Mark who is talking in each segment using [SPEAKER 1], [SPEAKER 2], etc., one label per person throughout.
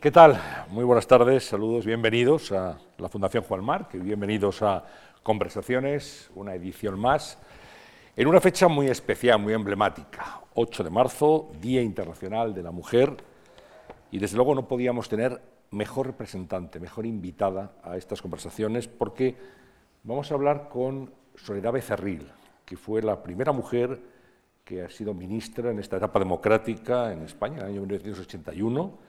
[SPEAKER 1] ¿Qué tal? Muy buenas tardes, saludos, bienvenidos a la Fundación Juan Marc y bienvenidos a Conversaciones, una edición más, en una fecha muy especial, muy emblemática, 8 de marzo, Día Internacional de la Mujer, y desde luego no podíamos tener mejor representante, mejor invitada a estas conversaciones, porque vamos a hablar con Soledad Becerril, que fue la primera mujer que ha sido ministra en esta etapa democrática en España, en el año 1981.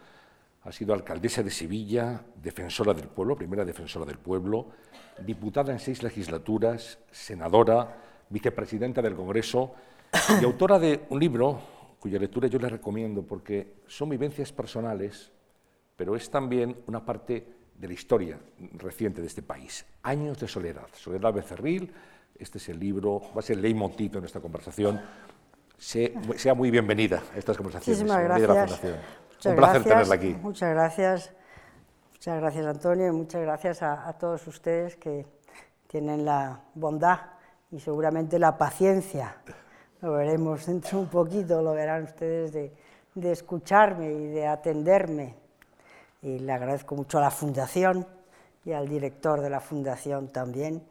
[SPEAKER 1] Ha sido alcaldesa de Sevilla, defensora del pueblo, primera defensora del pueblo, diputada en seis legislaturas, senadora, vicepresidenta del Congreso y autora de un libro cuya lectura yo le recomiendo porque son vivencias personales, pero es también una parte de la historia reciente de este país. Años de soledad. Soledad Becerril, este es el libro, va a ser leitmotiv de nuestra conversación sea muy bienvenida a estas conversaciones.
[SPEAKER 2] Muchísimas gracias.
[SPEAKER 1] Un placer tenerla aquí.
[SPEAKER 2] Muchas gracias. Muchas gracias, Antonio, y muchas gracias a, todos ustedes que tienen la bondad y seguramente la paciencia, lo veremos dentro de un poquito, lo verán ustedes, de, de escucharme y de atenderme. Y le agradezco mucho a la Fundación y al director de la Fundación también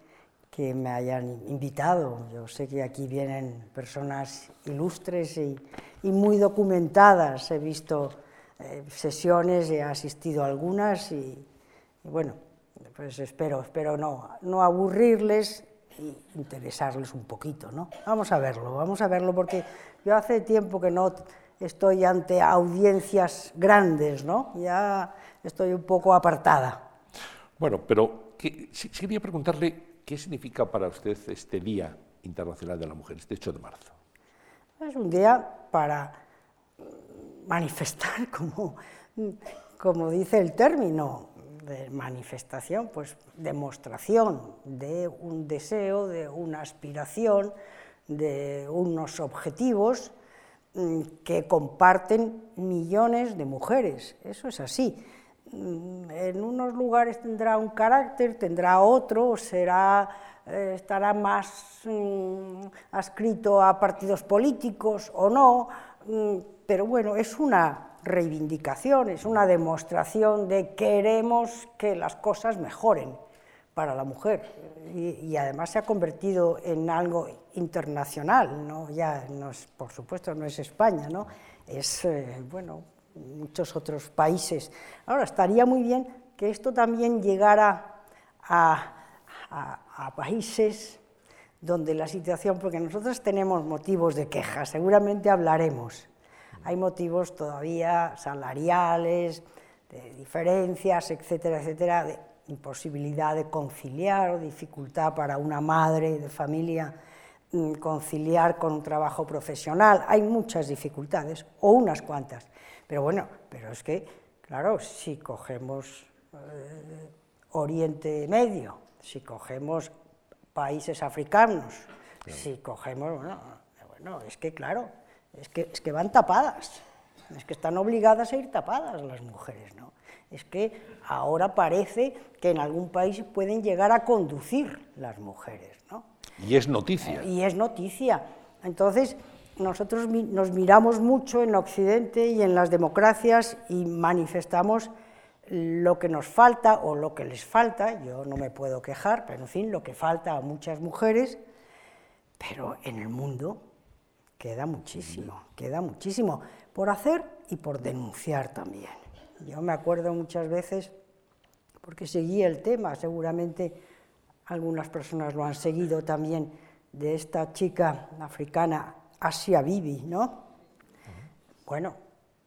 [SPEAKER 2] que me hayan invitado. Yo sé que aquí vienen personas ilustres y, muy documentadas. He visto eh, sesiones, he asistido a algunas y, bueno, pues espero, espero no, no aburrirles e interesarles un poquito, ¿no? Vamos a verlo, vamos a verlo porque yo hace tiempo que no estoy ante audiencias grandes, ¿no? Ya estoy un poco apartada.
[SPEAKER 1] Bueno, pero quería preguntarle ¿Qué significa para usted este Día Internacional de la Mujer, este 8 de marzo?
[SPEAKER 2] Es un día para manifestar, como, como dice el término de manifestación, pues demostración de un deseo, de una aspiración, de unos objetivos mm, que comparten millones de mujeres. Eso es así. Mm, en unos lugares tendrá un carácter, tendrá otro, será, eh, estará más mm, adscrito a partidos políticos o no, pero bueno, es una reivindicación, es una demostración de queremos que las cosas mejoren para la mujer y, además se ha convertido en algo internacional, ¿no? ya no es, por supuesto no es España, ¿no? es eh, bueno, muchos otros países. Ahora, estaría muy bien que esto también llegara a, países donde la situación, porque nosotros tenemos motivos de queja, seguramente hablaremos. Hay motivos todavía salariales, de diferencias, etcétera, etcétera, de imposibilidad de conciliar o dificultad para una madre de familia mm, conciliar con un trabajo profesional. Hay muchas dificultades, o unas cuantas. Pero bueno, pero es que, claro, si cogemos eh, Oriente Medio, si cogemos países africanos, si cogemos, bueno, es que claro, es que, es que van tapadas, es que están obligadas a ir tapadas las mujeres, ¿no? Es que ahora parece que en algún país pueden llegar a conducir las mujeres, ¿no?
[SPEAKER 1] Y es noticia.
[SPEAKER 2] y es noticia. Entonces, nosotros nos miramos mucho en Occidente y en las democracias y manifestamos lo que nos falta o lo que les falta, yo no me puedo quejar, pero en fin, lo que falta a muchas mujeres, pero en el mundo queda muchísimo, queda muchísimo por hacer y por denunciar también. Yo me acuerdo muchas veces, porque seguí el tema, seguramente algunas personas lo han seguido también, de esta chica africana Asia Bibi, ¿no? Bueno,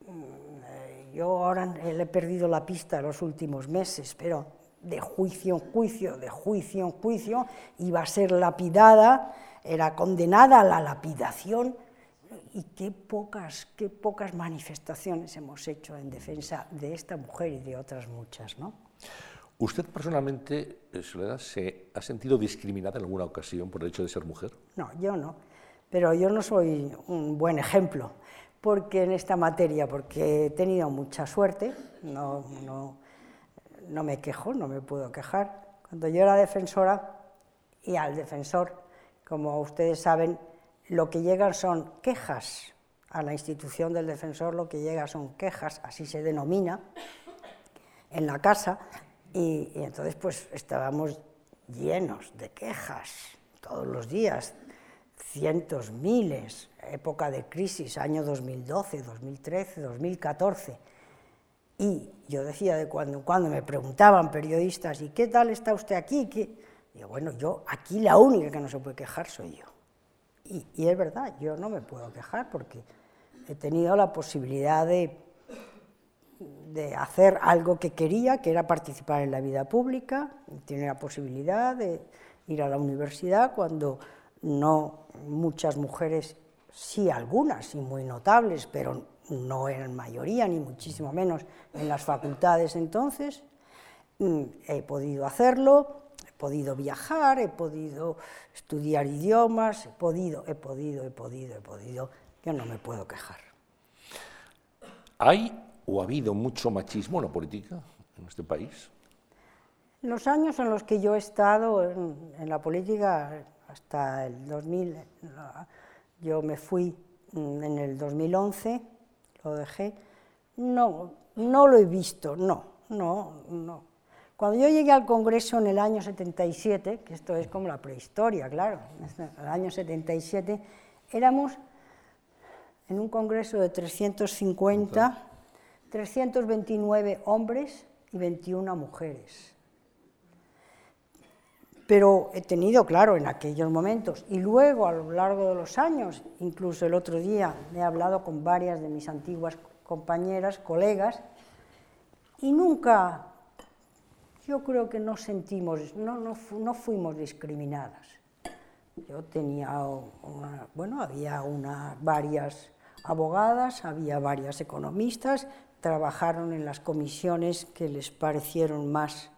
[SPEAKER 2] mm, yo ahora le he perdido la pista los últimos meses, pero de juicio en juicio, de juicio en juicio, iba a ser lapidada, era condenada a la lapidación, y qué pocas, qué pocas manifestaciones hemos hecho en defensa de esta mujer y de otras muchas, ¿no?
[SPEAKER 1] ¿Usted personalmente, eh, Soledad, se ha sentido discriminada en alguna ocasión por el hecho de ser mujer?
[SPEAKER 2] No, yo no pero yo no soy un buen ejemplo porque en esta materia, porque he tenido mucha suerte, no, no, no me quejo, no me puedo quejar. Cuando yo era defensora y al defensor, como ustedes saben, lo que llegan son quejas a la institución del defensor, lo que llega son quejas, así se denomina, en la casa y, entonces pues estábamos llenos de quejas todos los días, cientos, miles, época de crisis, año 2012, 2013, 2014. Y yo decía de cuando en cuando, me preguntaban periodistas, ¿y qué tal está usted aquí? ¿Qué? Digo, bueno, yo aquí la única que no se puede quejar soy yo. Y, y es verdad, yo no me puedo quejar porque he tenido la posibilidad de de hacer algo que quería, que era participar en la vida pública, tiene la posibilidad de ir a la universidad cuando no muchas mujeres, sí algunas y muy notables, pero no eran mayoría, ni muchísimo menos en las facultades entonces. Mm, he podido hacerlo, podido viajar, he podido estudiar idiomas, he podido, he podido, he podido, he podido. Yo no me puedo quejar.
[SPEAKER 1] ¿Hay o ha habido mucho machismo en la política en este país?
[SPEAKER 2] Los años en los que yo he estado en, la política, hasta el 2000, yo me fui mm, en el 2011, lo dejé, no, no lo he visto, no, no, no. Cuando yo llegué al Congreso en el año 77, que esto es como la prehistoria, claro, en el año 77, éramos en un Congreso de 350 329 hombres y 21 mujeres. Pero he tenido, claro, en aquellos momentos, y luego a lo largo de los años, incluso el otro día he hablado con varias de mis antiguas compañeras, colegas, y nunca, yo creo que no sentimos, no, no, fuimos discriminadas. Yo tenía, bueno, había unas varias abogadas, había varias economistas, trabajaron en las comisiones que les parecieron más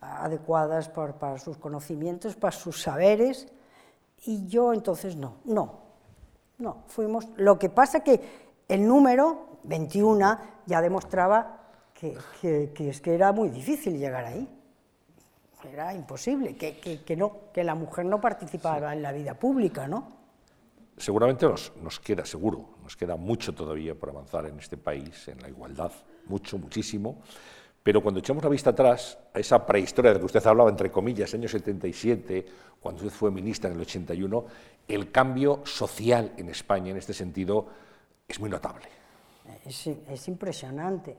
[SPEAKER 2] adecuadas para, sus conocimientos, para sus saberes, y yo entonces no, no, no, fuimos. Lo que pasa que el número 21 ya demostraba que, es que era muy difícil llegar ahí, era imposible, que, no, que la mujer no participaba en la vida pública, ¿no?
[SPEAKER 1] seguramente nos, nos, queda, seguro, nos queda mucho todavía por avanzar en este país, en la igualdad, mucho, muchísimo, pero cuando echamos la vista atrás a esa prehistoria de la que usted hablaba, entre comillas, año 77, cuando usted fue ministra en el 81, el cambio social en España en este sentido es muy notable.
[SPEAKER 2] Es, es impresionante,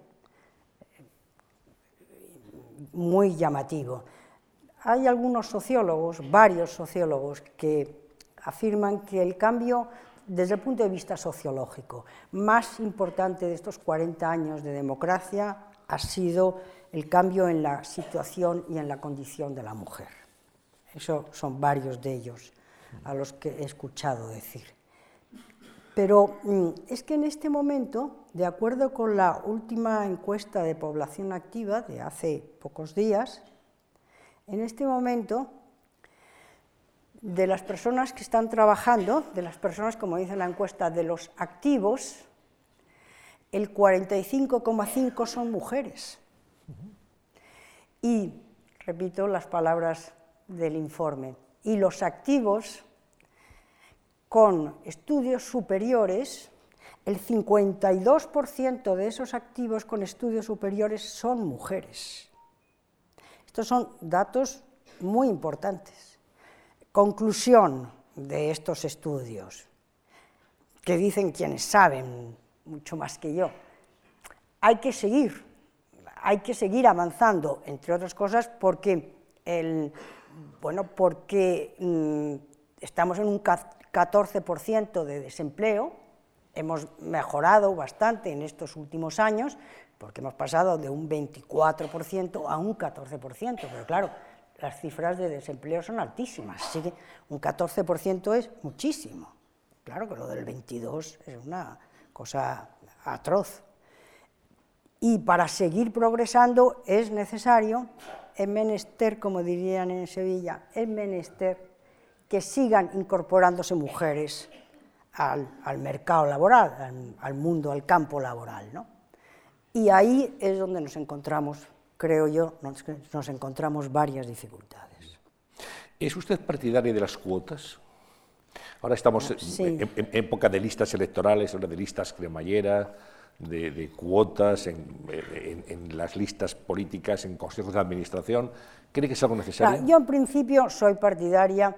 [SPEAKER 2] muy llamativo. Hay algunos sociólogos, varios sociólogos, que afirman que el cambio desde el punto de vista sociológico más importante de estos 40 años de democracia ha sido el cambio en la situación y en la condición de la mujer. Eso son varios de ellos a los que he escuchado decir. Pero mm, es que en este momento, de acuerdo con la última encuesta de población activa de hace pocos días, en este momento de las personas que están trabajando, de las personas, como dice la encuesta, de los activos, el 45,5 son mujeres. Y, repito las palabras del informe, y los activos con estudios superiores, el 52% de esos activos con estudios superiores son mujeres. Estos son datos muy importantes. Conclusión de estos estudios, que dicen quienes saben mucho más que yo, hay que seguir, hay que seguir avanzando, entre otras cosas, porque, bueno, porque mm, estamos en un 14% de desempleo, hemos mejorado bastante en estos últimos años, porque hemos pasado de un 24% a un 14%, pero claro, las cifras de desempleo son altísimas, así que un 14% es muchísimo. Claro que lo del 22 es una cosa atroz. Y para seguir progresando es necesario, es menester, como dirían en Sevilla, es menester que sigan incorporándose mujeres al, mercado laboral, al, al, mundo, al campo laboral. ¿no? Y ahí es donde nos encontramos creo yo, nos, encontramos varias dificultades.
[SPEAKER 1] ¿Es usted partidaria de las cuotas? Ahora estamos en, época de listas electorales, de listas cremallera, de, cuotas en, las listas políticas, en consejos de administración. ¿Cree que es algo necesario?
[SPEAKER 2] yo en principio soy partidaria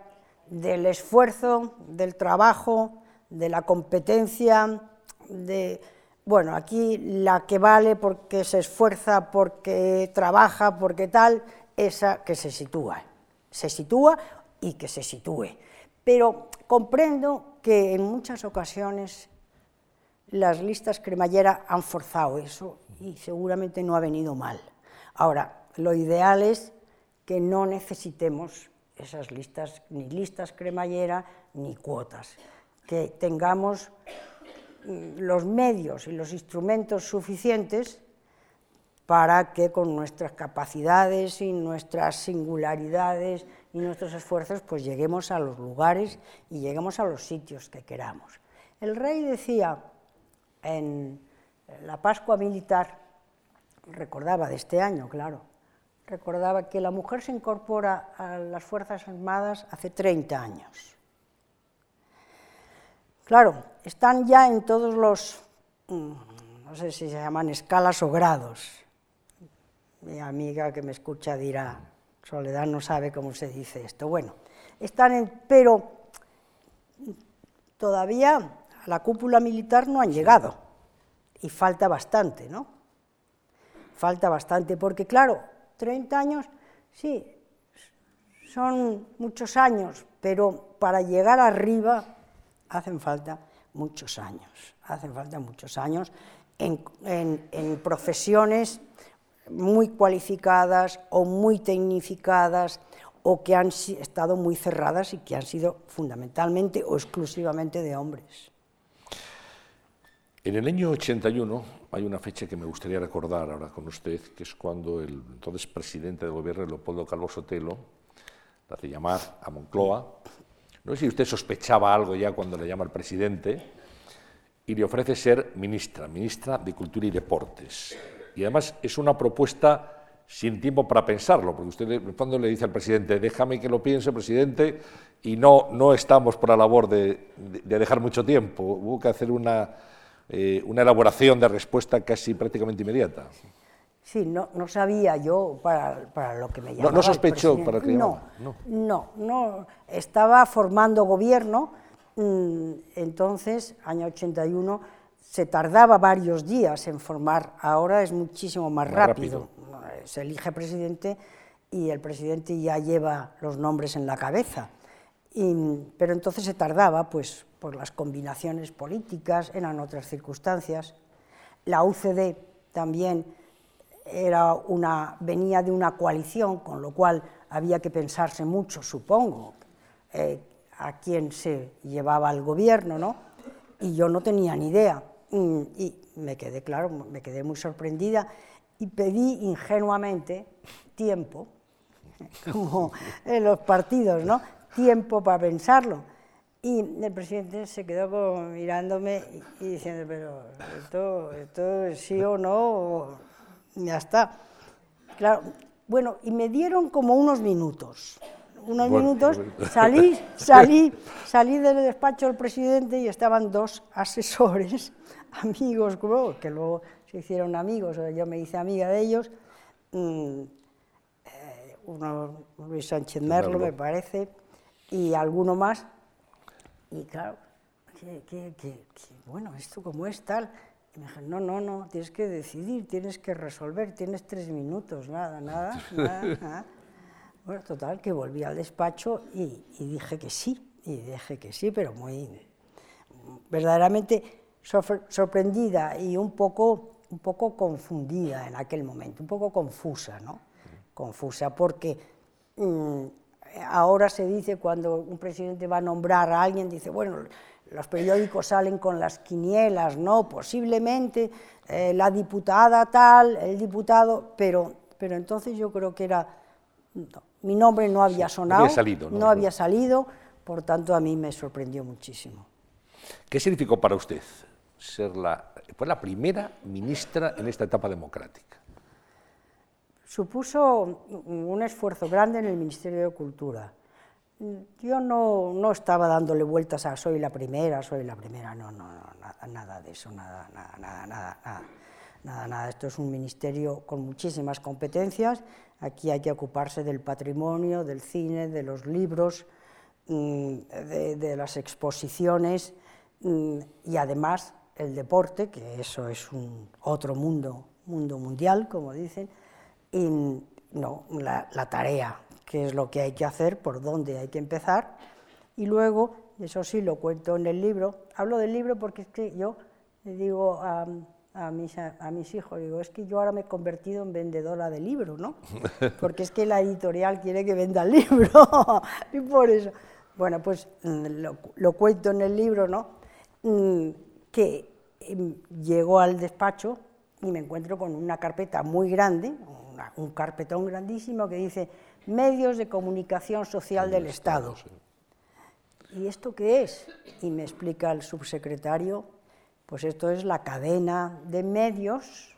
[SPEAKER 2] del esfuerzo, del trabajo, de la competencia, de... Bueno, aquí la que vale porque se esfuerza, porque trabaja, porque tal, esa que se sitúa. Se sitúa y que se sitúe. Pero comprendo que en muchas ocasiones las listas cremallera han forzado eso y seguramente no ha venido mal. Ahora, lo ideal es que no necesitemos esas listas, ni listas cremallera ni cuotas, que tengamos mm, los medios y los instrumentos suficientes para que con nuestras capacidades y nuestras singularidades y nuestros esfuerzos pues lleguemos a los lugares y lleguemos a los sitios que queramos. El rey decía en la Pascua militar, recordaba de este año, claro, recordaba que la mujer se incorpora a las Fuerzas Armadas hace 30 años. Claro, están ya en todos los, mm, no sé si se llaman escalas o grados. Mi amiga que me escucha dirá, Soledad no sabe cómo se dice esto. Bueno, están en, pero todavía a la cúpula militar no han llegado y falta bastante, ¿no? Falta bastante, porque claro, 30 años, sí, son muchos años, pero para llegar arriba hacen falta muchos años, hacen falta muchos años en, profesiones muy cualificadas o muy tecnificadas o que han estado muy cerradas y que han sido fundamentalmente o exclusivamente de hombres.
[SPEAKER 1] En el año 81 hay una fecha que me gustaría recordar ahora con usted, que es cuando el entonces presidente del gobierno, Leopoldo Carlos Sotelo, le hace llamar a Moncloa. No sé si usted sospechaba algo ya cuando le llama al presidente y le ofrece ser ministra, ministra de Cultura y Deportes. Y además es una propuesta sin tiempo para pensarlo, porque usted en fondo le dice al presidente, déjame que lo piense, presidente, y no, no estamos por la labor de dejar mucho tiempo. Hubo que hacer una eh, una elaboración de respuesta casi prácticamente inmediata.
[SPEAKER 2] Sí, no, no sabía yo para, para, lo que me llamaba.
[SPEAKER 1] No, no sospechó para que
[SPEAKER 2] no, no, no, no, estaba formando gobierno, mm, entonces, año 81, se tardaba varios días en formar, ahora es muchísimo más, rápido. Se elige presidente y el presidente ya lleva los nombres en la cabeza. Pero entonces se tardaba, pues, por las combinaciones políticas, eran otras circunstancias. La UCD también era una, venía de una coalición, con lo cual había que pensarse mucho, supongo, eh, a quién se llevaba al gobierno, ¿no? Y yo no tenía ni idea. Mm, y me quedé, claro, me quedé muy sorprendida y pedí ingenuamente tiempo, como en los partidos, ¿no? Tiempo para pensarlo. Y el presidente se quedó mirándome y, diciendo, pero esto, esto es sí o no, ya está. Claro, bueno, y me dieron como unos minutos. Unos minutos, salí, salí, salí del despacho del presidente y estaban dos asesores, amigos, que luego se hicieron amigos, yo me hice amiga de ellos, mm, eh, uno Luis Sánchez Merlo, me parece, y alguno más, y claro, que, bueno, ¿esto cómo es tal? Y me dijeron, no, no, no, tienes que decidir, tienes que resolver, tienes tres minutos, nada, nada, nada. Bueno, total, que volví al despacho y, dije que sí, y dije que sí, pero muy, verdaderamente sorprendida y un poco, un poco confundida en aquel momento, un poco confusa, ¿no? Confusa, porque... Mm, ahora se dice cuando un presidente va a nombrar a alguien, dice, bueno, los periódicos salen con las quinielas, ¿no? Posiblemente eh, la diputada tal, el diputado, pero, pero entonces yo creo que era, mi nombre no había sonado,
[SPEAKER 1] había salido,
[SPEAKER 2] ¿no? había salido, por tanto a mí me sorprendió muchísimo.
[SPEAKER 1] ¿Qué significó para usted ser la, fue la primera ministra en esta etapa democrática?
[SPEAKER 2] Supuso un esfuerzo grande en el Ministerio de Cultura. yo no, no, estaba dándole vueltas a soy la primera, soy la primera, no, no, nada, nada, de eso, nada, nada, nada, nada, nada, nada, Esto es un ministerio con muchísimas competencias, aquí hay que ocuparse del patrimonio, del cine, de los libros, mm, de, de las exposiciones mm, y además el deporte, que eso es un otro mundo, mundo mundial, como dicen, y no, la, la tarea qué es lo que hay que hacer, por dónde hay que empezar, y luego, eso sí lo cuento en el libro, hablo del libro porque es que yo le digo a, a, mis, a mis hijos, digo, es que yo ahora me he convertido en vendedora de libros, ¿no? Porque es que la editorial quiere que venda el libro, y por eso. Bueno, pues mm, lo, lo cuento en el libro, ¿no? Mm, que em, llego al despacho y me encuentro con una carpeta muy grande, una, un carpetón grandísimo que dice medios de comunicación social del Estado. ¿Y esto qué es? Y me explica el subsecretario, pues esto es la cadena de medios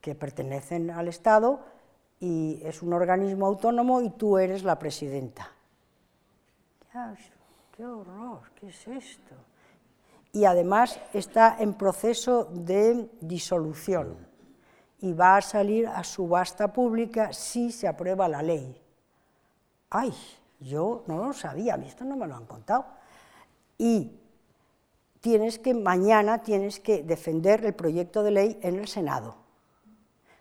[SPEAKER 2] que pertenecen al Estado y es un organismo autónomo y tú eres la presidenta. ¡Qué horror! ¿Qué es esto? Y además está en proceso de disolución y va a salir a subasta pública si se aprueba la ley. Ay, yo no lo sabía, a mí esto no me lo han contado. Y tienes que, mañana tienes que defender el proyecto de ley en el Senado,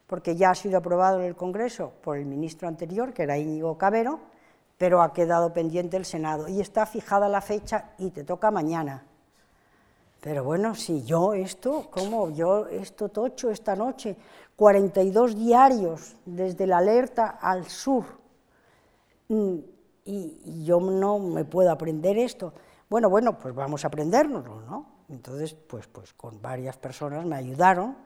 [SPEAKER 2] porque ya ha sido aprobado en el Congreso por el ministro anterior, que era Íñigo Cabero, pero ha quedado pendiente el Senado y está fijada la fecha y te toca mañana. Pero bueno, si yo esto, ¿cómo? Yo esto tocho esta noche, 42 diarios desde la alerta al sur, mm, y yo no me puedo aprender esto. Bueno, bueno, pues vamos a aprendérnoslo, ¿no? Entonces, pues, pues con varias personas me ayudaron,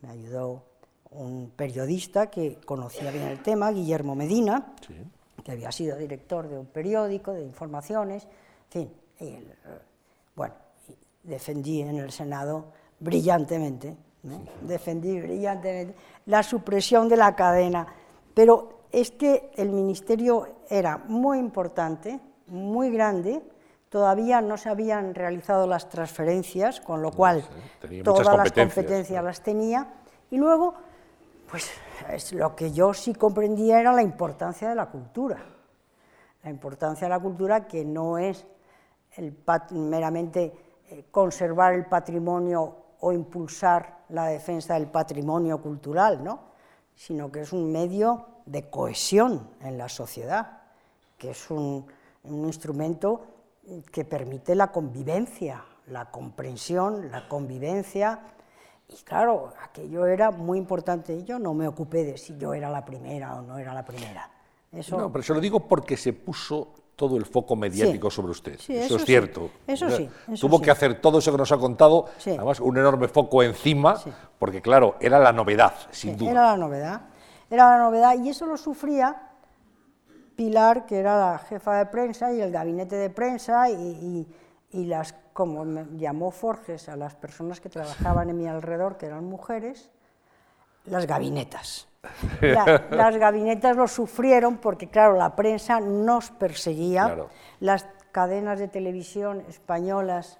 [SPEAKER 2] me ayudó un periodista que conocía bien el tema, Guillermo Medina, que había sido director de un periódico de informaciones, en fin, bueno, defendí en el Senado brillantemente, defendí brillantemente la supresión de la cadena, pero es que el ministerio era muy importante, muy grande, todavía no se habían realizado las transferencias, con lo cual todas las competencias las tenía, y luego, pues es lo que yo sí comprendía era la importancia de la cultura, la importancia de la cultura que no es el meramente conservar el patrimonio o impulsar la defensa del patrimonio cultural, ¿no? sino que es un medio de cohesión en la sociedad, que es un, un instrumento que permite la convivencia, la comprensión, la convivencia. Y claro, aquello era muy importante. Yo no me ocupé de si yo era la primera o no era la primera.
[SPEAKER 1] Eso... No, pero se lo digo porque se puso todo el foco mediático sobre usted. eso, es cierto.
[SPEAKER 2] Eso sí.
[SPEAKER 1] Tuvo que hacer todo eso que nos ha contado, además un enorme foco encima, porque claro, era la novedad, sin duda.
[SPEAKER 2] Era la novedad. Era la novedad y eso lo sufría Pilar, que era la jefa de prensa y el gabinete de prensa y, y las, como me llamó Forges a las personas que trabajaban en mi alrededor, que eran mujeres, las gabinetas las gabinetas lo sufrieron porque, claro, la prensa nos perseguía, las cadenas de televisión españolas,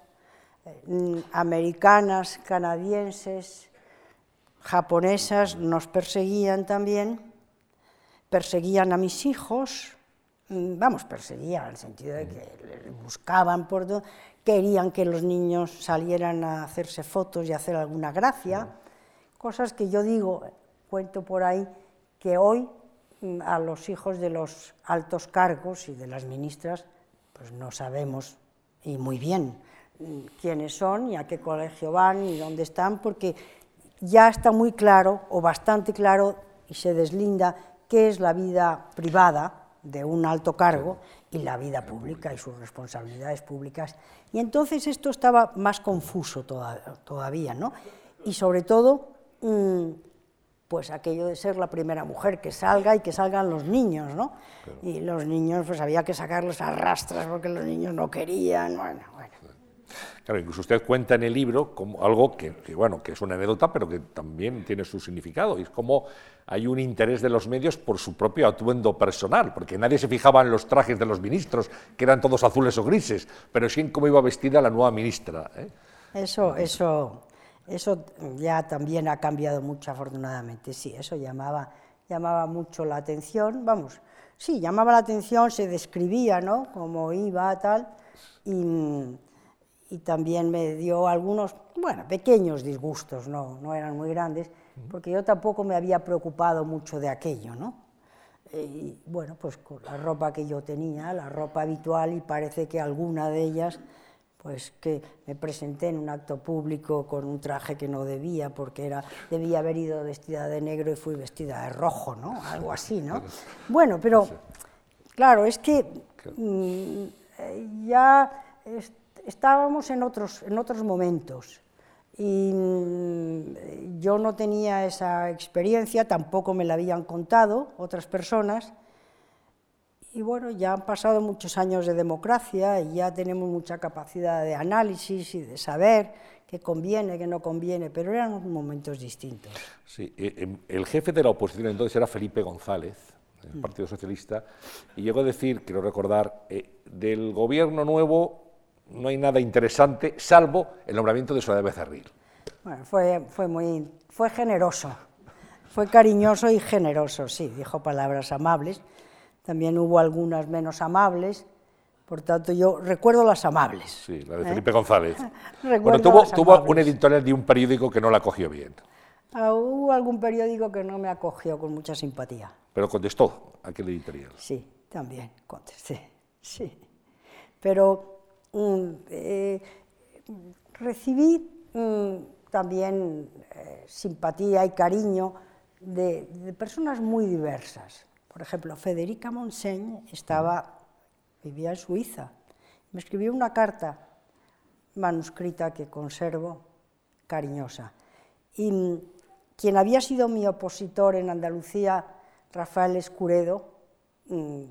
[SPEAKER 2] eh, americanas, canadienses, japonesas nos perseguían también, perseguían a mis hijos, mm, vamos, perseguían en el sentido de que buscaban por todo, querían que los niños salieran a hacerse fotos y hacer alguna gracia, cosas que yo digo, cuento por ahí que hoy mm, a los hijos de los altos cargos y de las ministras, pues no sabemos y muy bien mm, quiénes son y a qué colegio van y dónde están, porque ya está muy claro o bastante claro y se deslinda qué es la vida privada de un alto cargo y la vida pública y sus responsabilidades públicas. Y entonces esto estaba más confuso todavía, ¿no? Y sobre todo mm, pues aquello de ser la primera mujer que salga y que salgan los niños, ¿no? Y los niños, pues había que sacarlos a rastras porque los niños no querían, bueno, bueno.
[SPEAKER 1] Claro, incluso usted cuenta en el libro como algo que, bueno, que es una anécdota, pero que también tiene su significado, y es como hay un interés de los medios por su propio atuendo personal, porque nadie se fijaba en los trajes de los ministros, que eran todos azules o grises, pero sí en cómo iba vestida la nueva ministra. ¿eh?
[SPEAKER 2] Eso, eso, eso ya también ha cambiado mucho, afortunadamente, sí, eso llamaba, llamaba mucho la atención, vamos, sí, llamaba la atención, se describía, ¿no?, cómo iba, tal, y, y también me dio algunos, bueno, pequeños disgustos, no, no eran muy grandes, porque yo tampoco me había preocupado mucho de aquello, ¿no? Eh, y bueno, pues con la ropa que yo tenía, la ropa habitual, y parece que alguna de ellas, pues que me presenté en un acto público con un traje que no debía, porque era, debía haber ido vestida de negro y fui vestida de rojo, ¿no? Algo así, ¿no? Bueno, pero claro, es que mm, ya estábamos en otros, en otros momentos y mm, yo no tenía esa experiencia, tampoco me la habían contado otras personas. Y bueno, ya han pasado muchos años de democracia y ya tenemos mucha capacidad de análisis y de saber qué conviene, qué no conviene, pero eran momentos distintos.
[SPEAKER 1] Sí, eh, em, el jefe de la oposición entonces era Felipe González, del mm. Partido Socialista, y llegó a decir, quiero recordar, eh, del gobierno nuevo no hay nada interesante, salvo el nombramiento de Soledad Becerril.
[SPEAKER 2] Bueno, fue, fue, muy, fue generoso, fue cariñoso y generoso, sí, dijo palabras amables. También hubo algunas menos amables, por tanto yo recuerdo las amables.
[SPEAKER 1] Sí, la de ¿eh? Felipe González. bueno, tuvo, tuvo un editorial de un periódico que no la acogió bien.
[SPEAKER 2] Ah, hubo algún periódico que no me acogió con mucha simpatía.
[SPEAKER 1] Pero contestó aquel editorial.
[SPEAKER 2] Sí, también contesté, sí. Pero eh, recibí mm, también eh, simpatía y cariño de, personas muy diversas. Por ejemplo, Federica Monseigne estaba, vivía en Suiza. Me escribió una carta manuscrita que conservo, cariñosa. Y mm, quien había sido mi opositor en Andalucía, Rafael Escuredo, mm,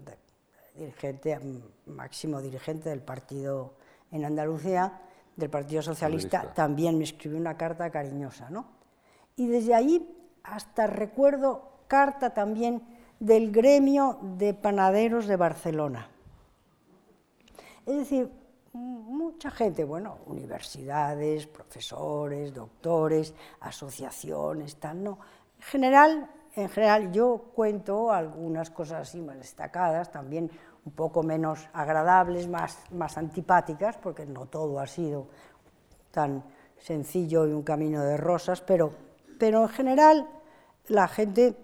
[SPEAKER 2] dirigente, máximo dirigente del partido en Andalucía, del Partido Socialista, también me escribió una carta cariñosa. ¿no? Y desde ahí hasta recuerdo carta también del gremio de panaderos de Barcelona. Es decir, mucha gente, bueno, universidades, profesores, doctores, asociaciones, tal, no. En general, en general yo cuento algunas cosas así más destacadas, también un poco menos agradables, más, más antipáticas, porque no todo ha sido tan sencillo y un camino de rosas, pero, pero en general la gente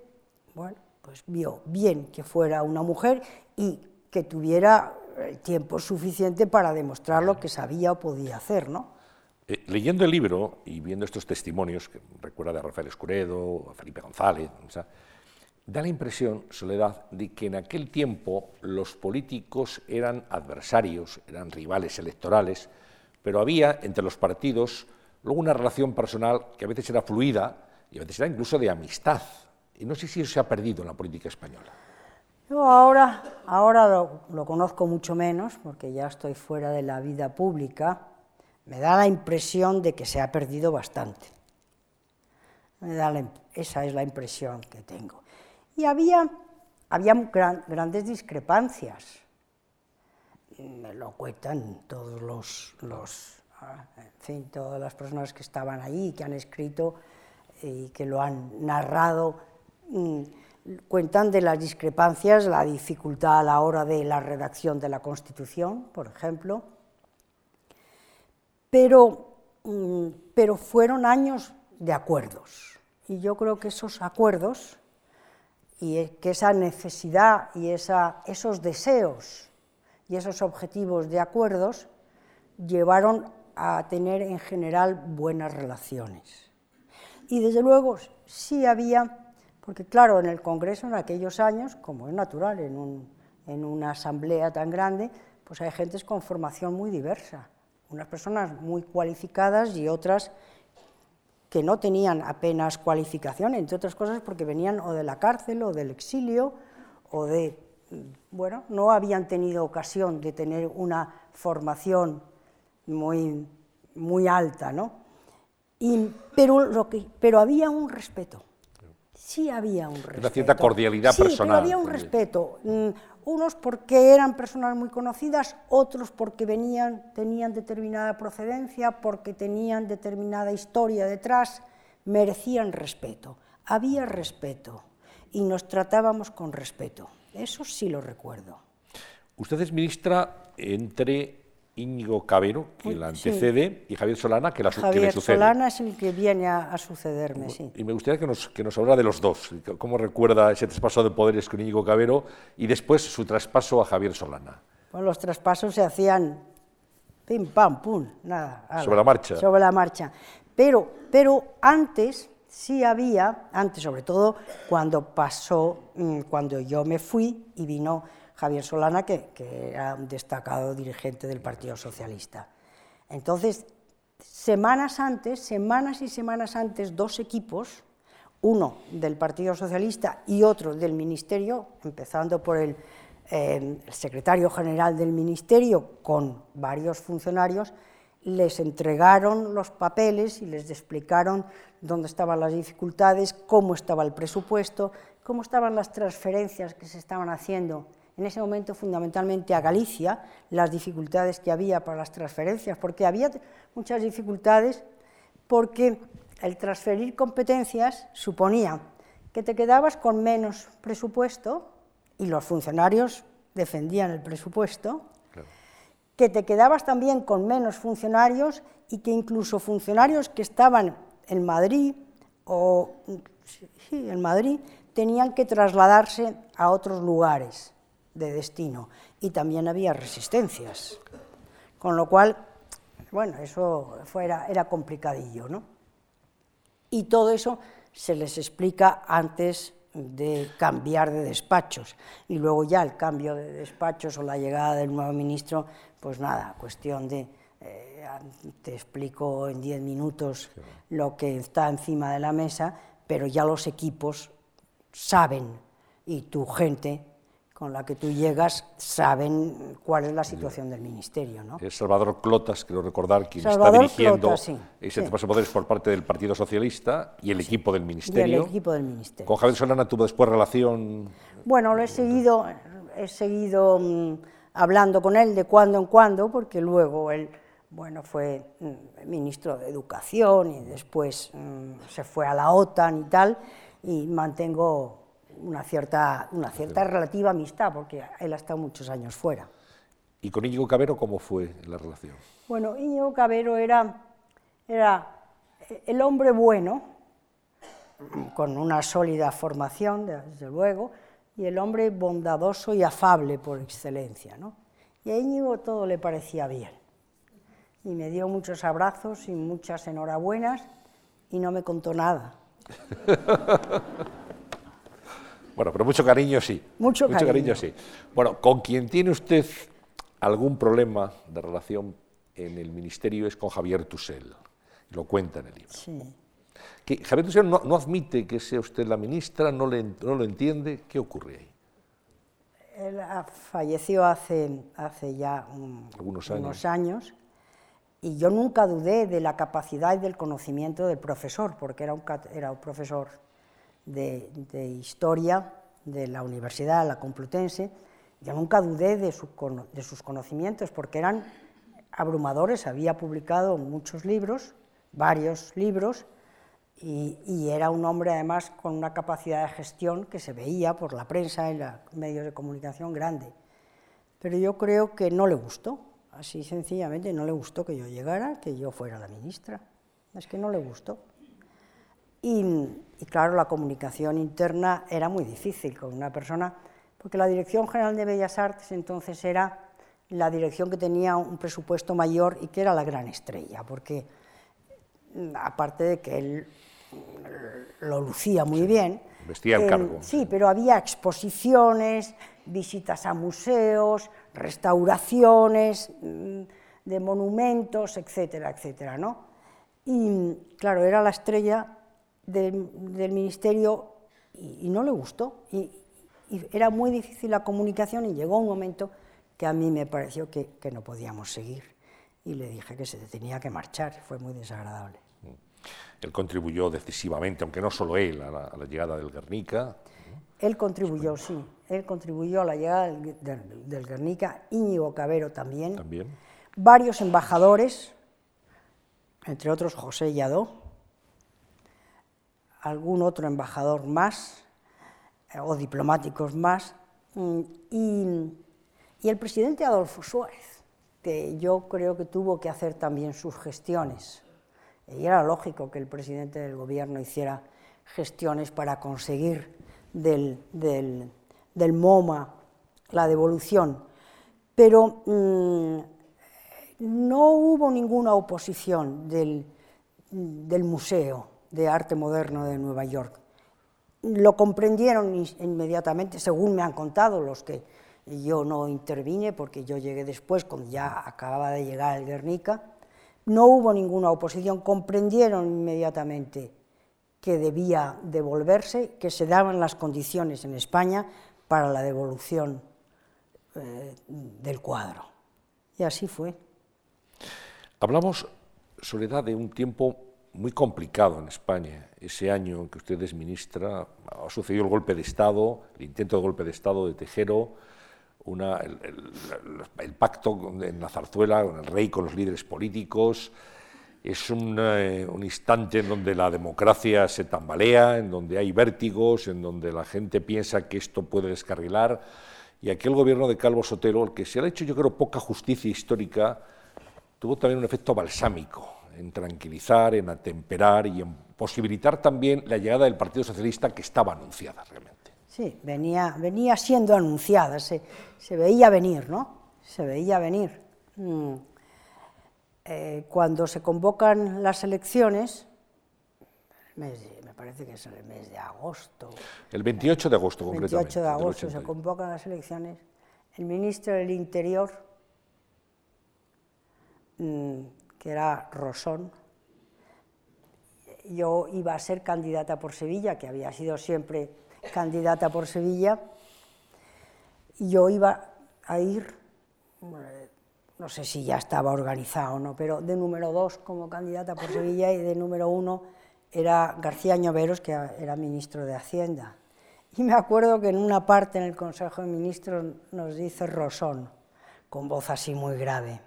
[SPEAKER 2] bueno, pues vio bien que fuera una mujer y que tuviera el tiempo suficiente para demostrar lo que sabía o podía hacer, ¿no?
[SPEAKER 1] Eh, leyendo el libro y viendo estos testimonios, que recuerda de Rafael Escuredo, a Felipe González, da la impresión, Soledad, de que en aquel tiempo los políticos eran adversarios, eran rivales electorales, pero había entre los partidos luego una relación personal que a veces era fluida y a veces era incluso de amistad. Y no sé si eso se ha perdido en la política española.
[SPEAKER 2] Yo ahora, ahora lo, conozco mucho menos, porque ya estoy fuera de la vida pública, me da la impresión de que se ha perdido bastante. esa es la impresión que tengo. Y había, había grandes discrepancias. Me lo cuentan todos los, los ah, en fin, todas las personas que estaban allí, que han escrito y que lo han narrado, cuentan de las discrepancias, la dificultad a la hora de la redacción de la Constitución, por ejemplo, pero, mm, pero fueron años de acuerdos. Y yo creo que esos acuerdos y que esa necesidad y esa, esos deseos y esos objetivos de acuerdos llevaron a tener en general buenas relaciones. Y desde luego sí había, porque claro, en el Congreso en aquellos años, como es natural en, un, en una asamblea tan grande, pues hay gentes con formación muy diversa unas personas muy cualificadas y otras que no tenían apenas cualificación, entre otras cosas porque venían o de la cárcel o del exilio o de, bueno, no habían tenido ocasión de tener una formación muy, alta, ¿no? Pero había un respeto, sí había un respeto.
[SPEAKER 1] Una cierta cordialidad
[SPEAKER 2] sí,
[SPEAKER 1] personal.
[SPEAKER 2] Pero había un respeto. Mm, unos porque eran personas muy conocidas, otros porque venían, tenían determinada procedencia, porque tenían determinada historia detrás, merecían respeto. Había respeto y nos tratábamos con respeto. Eso sí lo recuerdo.
[SPEAKER 1] Usted es ministra entre Íñigo Cabero, que la antecede, y Javier Solana, que, la,
[SPEAKER 2] Javier
[SPEAKER 1] le sucede.
[SPEAKER 2] Solana es el que viene a, sucederme, sí.
[SPEAKER 1] Y me gustaría que nos, que nos hablara de los dos, cómo recuerda ese traspaso de poderes con Íñigo Cabero y después su traspaso a Javier Solana.
[SPEAKER 2] Bueno, los traspasos se hacían pim, pam, pum, nada.
[SPEAKER 1] sobre la marcha.
[SPEAKER 2] Sobre la marcha. Pero, pero antes sí había, antes sobre todo cuando pasó, mm, cuando yo me fui y vino Javier Solana, que, era un destacado dirigente del Partido Socialista. Entonces, semanas antes, semanas y semanas antes, dos equipos, uno del Partido Socialista y otro del Ministerio, empezando por el, eh, el secretario general del Ministerio con varios funcionarios, les entregaron los papeles y les explicaron dónde estaban las dificultades, cómo estaba el presupuesto, cómo estaban las transferencias que se estaban haciendo en ese momento fundamentalmente a Galicia, las dificultades que había para las transferencias, porque había muchas dificultades porque el transferir competencias suponía que te quedabas con menos presupuesto y los funcionarios defendían el presupuesto, que te quedabas también con menos funcionarios y que incluso funcionarios que estaban en Madrid o sí, en Madrid tenían que trasladarse a otros lugares de destino. Y también había resistencias, con lo cual, bueno, eso fuera, era complicadillo, ¿no? Y todo eso se les explica antes de cambiar de despachos. Y luego ya el cambio de despachos o la llegada del nuevo ministro, pues nada, cuestión de, eh, te explico en diez minutos lo que está encima de la mesa, pero ya los equipos saben y tu gente con la que tú llegas saben cuál es la situación del ministerio. ¿no?
[SPEAKER 1] Es Salvador Clotas, quiero recordar, quien está dirigiendo ese traspaso de poderes por parte del Partido Socialista y el equipo del ministerio.
[SPEAKER 2] Y el equipo del ministerio.
[SPEAKER 1] ¿Con Javier Solana tuvo después relación?
[SPEAKER 2] Bueno, lo he seguido, he seguido mm, hablando con él de cuando en cuando, porque luego él bueno, fue mm, ministro de Educación y después mm, se fue a la OTAN y tal, y mantengo una cierta, una cierta relativa amistad, porque él ha estado muchos años fuera.
[SPEAKER 1] ¿Y con Íñigo Cabero cómo fue la relación?
[SPEAKER 2] Bueno, Íñigo Cabero era, era el hombre bueno, con una sólida formación, desde luego, y el hombre bondadoso y afable por excelencia. ¿no? Y a Íñigo todo le parecía bien. Y me dio muchos abrazos y muchas enhorabuenas y no me contó nada.
[SPEAKER 1] Bueno, pero mucho cariño sí.
[SPEAKER 2] Mucho, cariño.
[SPEAKER 1] sí. Bueno, con quien tiene usted algún problema de relación en el ministerio es con Javier Tusell. Lo cuenta en el libro.
[SPEAKER 2] Sí.
[SPEAKER 1] Que Javier Tusell no, admite que sea usted la ministra, no, le, no lo entiende. ¿Qué ocurre ahí?
[SPEAKER 2] Él falleció hace, hace ya
[SPEAKER 1] Algunos
[SPEAKER 2] años. unos años y yo nunca dudé de la capacidad y del conocimiento del profesor, porque era un, era un profesor de, historia de la Universidad, la Complutense, yo nunca dudé de, sus conocimientos porque eran abrumadores, había publicado muchos libros, varios libros, y, era un hombre además con una capacidad de gestión que se veía por la prensa y los medios de comunicación grande. Pero yo creo que no le gustó, así sencillamente no le gustó que yo llegara, que yo fuera la ministra. Es que no le gustó. Y, claro, la comunicación interna era muy difícil con una persona, porque la Dirección General de Bellas Artes entonces era la dirección que tenía un presupuesto mayor y que era la gran estrella, porque mm, aparte de que él mm, lo lucía muy bien.
[SPEAKER 1] Vestía el cargo.
[SPEAKER 2] Sí, pero había exposiciones, visitas a museos, restauraciones mm, de monumentos, etcétera, etcétera, ¿no? Y claro, era la estrella del ministerio y, no le gustó. Y, era muy difícil la comunicación y llegó un momento que a mí me pareció que, no podíamos seguir. y le dije que se tenía que marchar, fue muy desagradable.
[SPEAKER 1] Él contribuyó decisivamente, aunque no solo él, a la, llegada del Guernica.
[SPEAKER 2] Él contribuyó, sí, él contribuyó a la llegada del, del, Guernica, Íñigo Cabero también.
[SPEAKER 1] También.
[SPEAKER 2] Varios embajadores, entre otros José Lladó, algún otro embajador más, eh, o diplomáticos más, mm, y, el presidente Adolfo Suárez, que yo creo que tuvo que hacer también sus gestiones y era lógico que el presidente del gobierno hiciera gestiones para conseguir del, MoMA la devolución. Pero mm, no hubo ninguna oposición del, del Museo de Arte Moderno de Nueva York. Lo comprendieron inmediatamente, según me han contado los que yo no intervine, porque yo llegué después, cuando ya acababa de llegar el Guernica, no hubo ninguna oposición, comprendieron inmediatamente que debía devolverse, que se daban las condiciones en España para la devolución eh, del cuadro. Y así fue.
[SPEAKER 1] Hablamos, Soledad, de un tiempo muy complicado en España. Ese año en que usted es ministra, ha sucedido el golpe de Estado, el intento de golpe de Estado de Tejero, el, pacto en la zarzuela con el rey, con los líderes políticos. Es un, eh, un, instante en donde la democracia se tambalea, en donde hay vértigos, en donde la gente piensa que esto puede descarrilar. Y aquel gobierno de Calvo Sotelo, el que se ha hecho yo creo poca justicia histórica, tuvo también un efecto balsámico en tranquilizar, en atemperar y en posibilitar también la llegada del Partido Socialista que estaba anunciada realmente.
[SPEAKER 2] Sí, venía, venía siendo anunciada, se, veía venir, ¿no? Se veía venir. Mm. Eh, cuando se convocan las elecciones, me parece que es el mes de agosto.
[SPEAKER 1] El 28 de agosto, concretamente.
[SPEAKER 2] El 28 de agosto se convocan las elecciones. El ministro del Interior, mm, que era Rosón, yo iba a ser candidata por Sevilla, que había sido siempre candidata por Sevilla, y yo iba a ir, no sé si ya estaba organizado o no, pero de número dos como candidata por Sevilla y de número uno era García Ñoveros, que era ministro de Hacienda. Y me acuerdo que en una parte en el Consejo de Ministros nos dice Rosón, con voz así muy grave,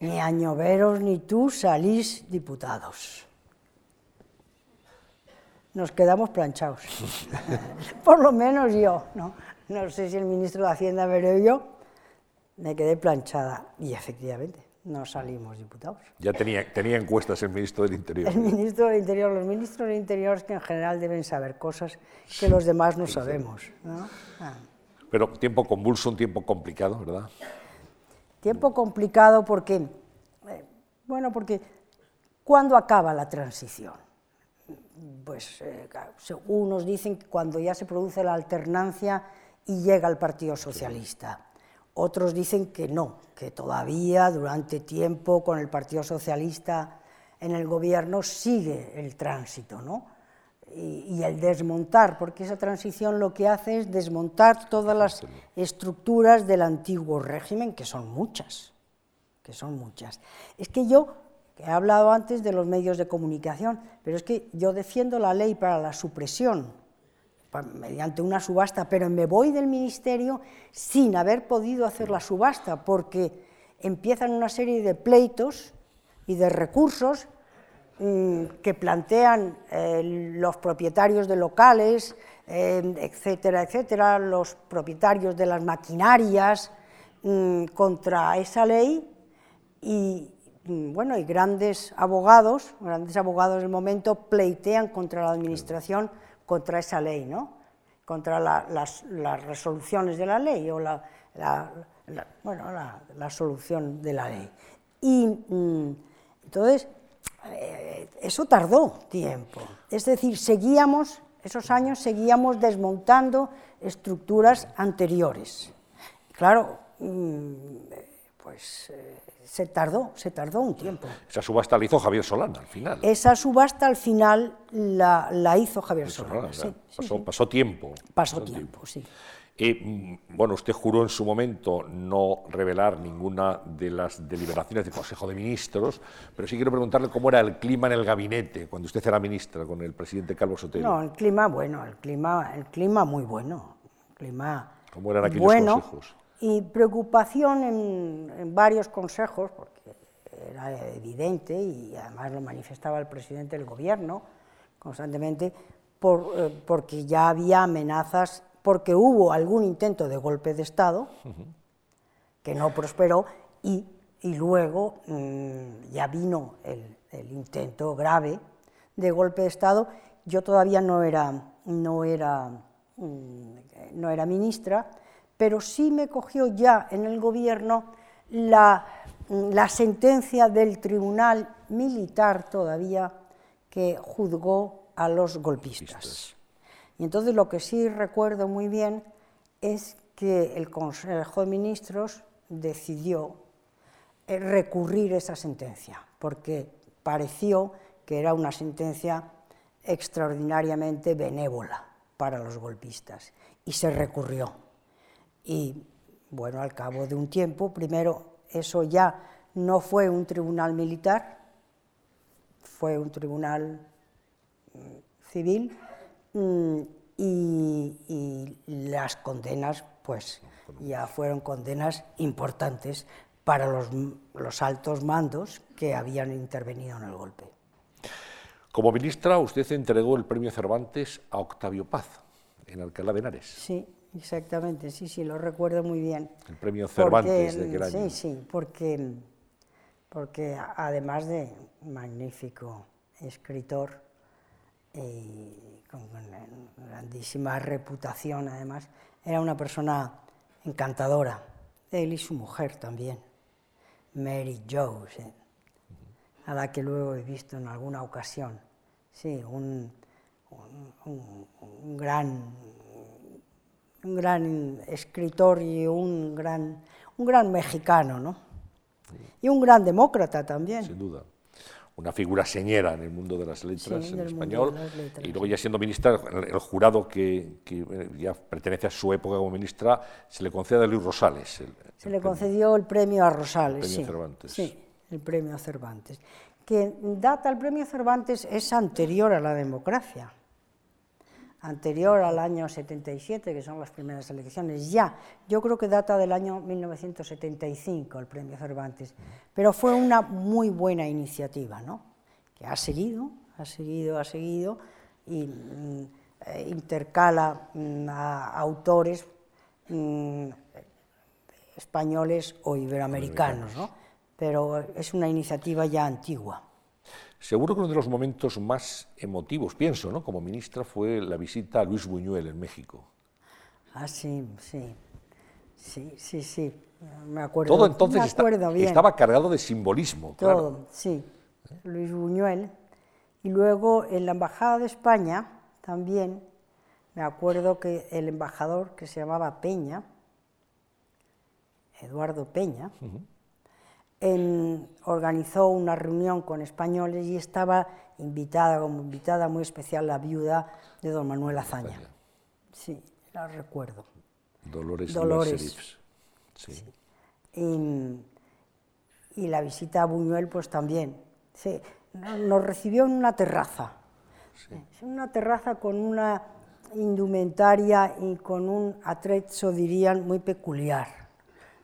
[SPEAKER 2] ni a Ñoveros ni tú salís diputados nos quedamos planchados. Por lo menos yo, ¿no? No sé si el ministro de Hacienda, pero yo me quedé planchada. Y efectivamente, no salimos diputados.
[SPEAKER 1] Ya tenía, tenía encuestas el ministro del Interior.
[SPEAKER 2] El ministro del Interior, los ministros del Interior que en general deben saber cosas que los demás no sabemos. Ah.
[SPEAKER 1] Pero tiempo convulso, un tiempo complicado, ¿verdad?
[SPEAKER 2] Tiempo complicado porque, eh, bueno, porque ¿cuándo acaba la transición? pues eh, unos dicen que cuando ya se produce la alternancia y llega el Partido Socialista. Otros dicen que no, que todavía durante tiempo con el Partido Socialista en el gobierno sigue el tránsito, ¿no? Y, y, el desmontar, porque esa transición lo que hace es desmontar todas las estructuras del antiguo régimen, que son muchas, que son muchas. Es que yo He hablado antes de los medios de comunicación, pero es que yo defiendo la ley para la supresión mediante una subasta, pero me voy del ministerio sin haber podido hacer la subasta, porque empiezan una serie de pleitos y de recursos que plantean eh, los propietarios de locales, eh, etcétera, etcétera, los propietarios de las maquinarias mm, contra esa ley y, Mm, bueno, y grandes abogados, grandes abogados del momento, pleitean contra la Administración, contra esa ley, ¿no? contra las, resoluciones de la ley o la, bueno, la, solución de la ley. Y mm, entonces, eh, eso tardó tiempo. Es decir, seguíamos, esos años seguíamos desmontando estructuras anteriores. Claro, mm, pues eh, se tardó, se tardó un tiempo.
[SPEAKER 1] Esa subasta la hizo Javier Solana al final.
[SPEAKER 2] Esa subasta al final la, hizo Javier Solana.
[SPEAKER 1] pasó, tiempo.
[SPEAKER 2] Pasó, tiempo, sí.
[SPEAKER 1] Eh, bueno, usted juró en su momento no revelar ninguna de las deliberaciones del Consejo de Ministros, pero sí quiero preguntarle cómo era el clima en el gabinete cuando usted era ministra con el presidente Calvo Sotelo.
[SPEAKER 2] No, el clima bueno, el clima, el clima muy bueno, clima
[SPEAKER 1] ¿Cómo eran aquellos
[SPEAKER 2] bueno
[SPEAKER 1] consejos?
[SPEAKER 2] y preocupación en, en varios consejos, porque era evidente y además lo manifestaba el presidente del gobierno constantemente, por, eh, porque ya había amenazas porque hubo algún intento de golpe de Estado que no prosperó y, y luego mm, ya vino el, el, intento grave de golpe de Estado. Yo todavía no era, no era, mm, no era ministra, pero sí me cogió ya en el gobierno la, la sentencia del Tribunal Militar todavía que juzgó a los golpistas. Y entonces lo que sí recuerdo muy bien es que el Consejo de Ministros decidió eh, recurrir esa sentencia, porque pareció que era una sentencia extraordinariamente benévola para los golpistas, y se recurrió. Y bueno, al cabo de un tiempo, primero eso ya no fue un tribunal militar, fue un tribunal mm, civil, y, y, las condenas, pues ya fueron condenas importantes para los, los, altos mandos que habían intervenido en el golpe.
[SPEAKER 1] Como ministra, usted entregó el premio Cervantes a Octavio Paz, en Alcalá de Henares.
[SPEAKER 2] Sí, exactamente, sí, sí, lo recuerdo muy bien.
[SPEAKER 1] El premio Cervantes
[SPEAKER 2] porque,
[SPEAKER 1] de aquel año.
[SPEAKER 2] Sí, sí, porque, porque además de magnífico escritor, y con grandísima reputación además, era una persona encantadora, él y su mujer también, Mary Jo, ¿sí? a la que luego he visto en alguna ocasión, sí, un, un gran escritor y un gran, un gran mexicano, ¿no? Y un gran demócrata también.
[SPEAKER 1] Sin duda una figura señera en el mundo de las letras
[SPEAKER 2] sí,
[SPEAKER 1] en español,
[SPEAKER 2] letras,
[SPEAKER 1] y luego ya siendo ministra, el, el jurado que, que, ya pertenece a su época como ministra, se le concede a Luis Rosales. El,
[SPEAKER 2] se le concedió el premio a Rosales,
[SPEAKER 1] el premio
[SPEAKER 2] sí,
[SPEAKER 1] Cervantes.
[SPEAKER 2] sí, el premio Cervantes, que data el premio Cervantes es anterior a la democracia, anterior al año 77, que son las primeras elecciones, ya, yo creo que data del año 1975 el premio Cervantes, pero fue una muy buena iniciativa, ¿no? que ha seguido, ha seguido, ha seguido, y mm, intercala mm, a autores mm, españoles o iberoamericanos, ¿no? pero es una iniciativa ya antigua.
[SPEAKER 1] Seguro que uno de los momentos más emotivos, pienso, ¿no? como ministra, fue la visita a Luis Buñuel en México.
[SPEAKER 2] Ah, sí, sí, sí, sí, sí, me acuerdo.
[SPEAKER 1] Todo entonces está- estaba cargado de simbolismo, claro.
[SPEAKER 2] Todo, sí, Luis Buñuel. Y luego en la Embajada de España también, me acuerdo que el embajador que se llamaba Peña, Eduardo Peña, en- organizó una reunión con españoles y estaba invitada, como invitada muy especial, la viuda de don Manuel Azaña. Sí, la recuerdo.
[SPEAKER 1] Dolores,
[SPEAKER 2] Dolores.
[SPEAKER 1] Sí.
[SPEAKER 2] Y, y la visita a Buñuel, pues también. Sí, no- nos recibió en una terraza. Una terraza con una indumentaria y con un atrezzo, dirían, muy peculiar.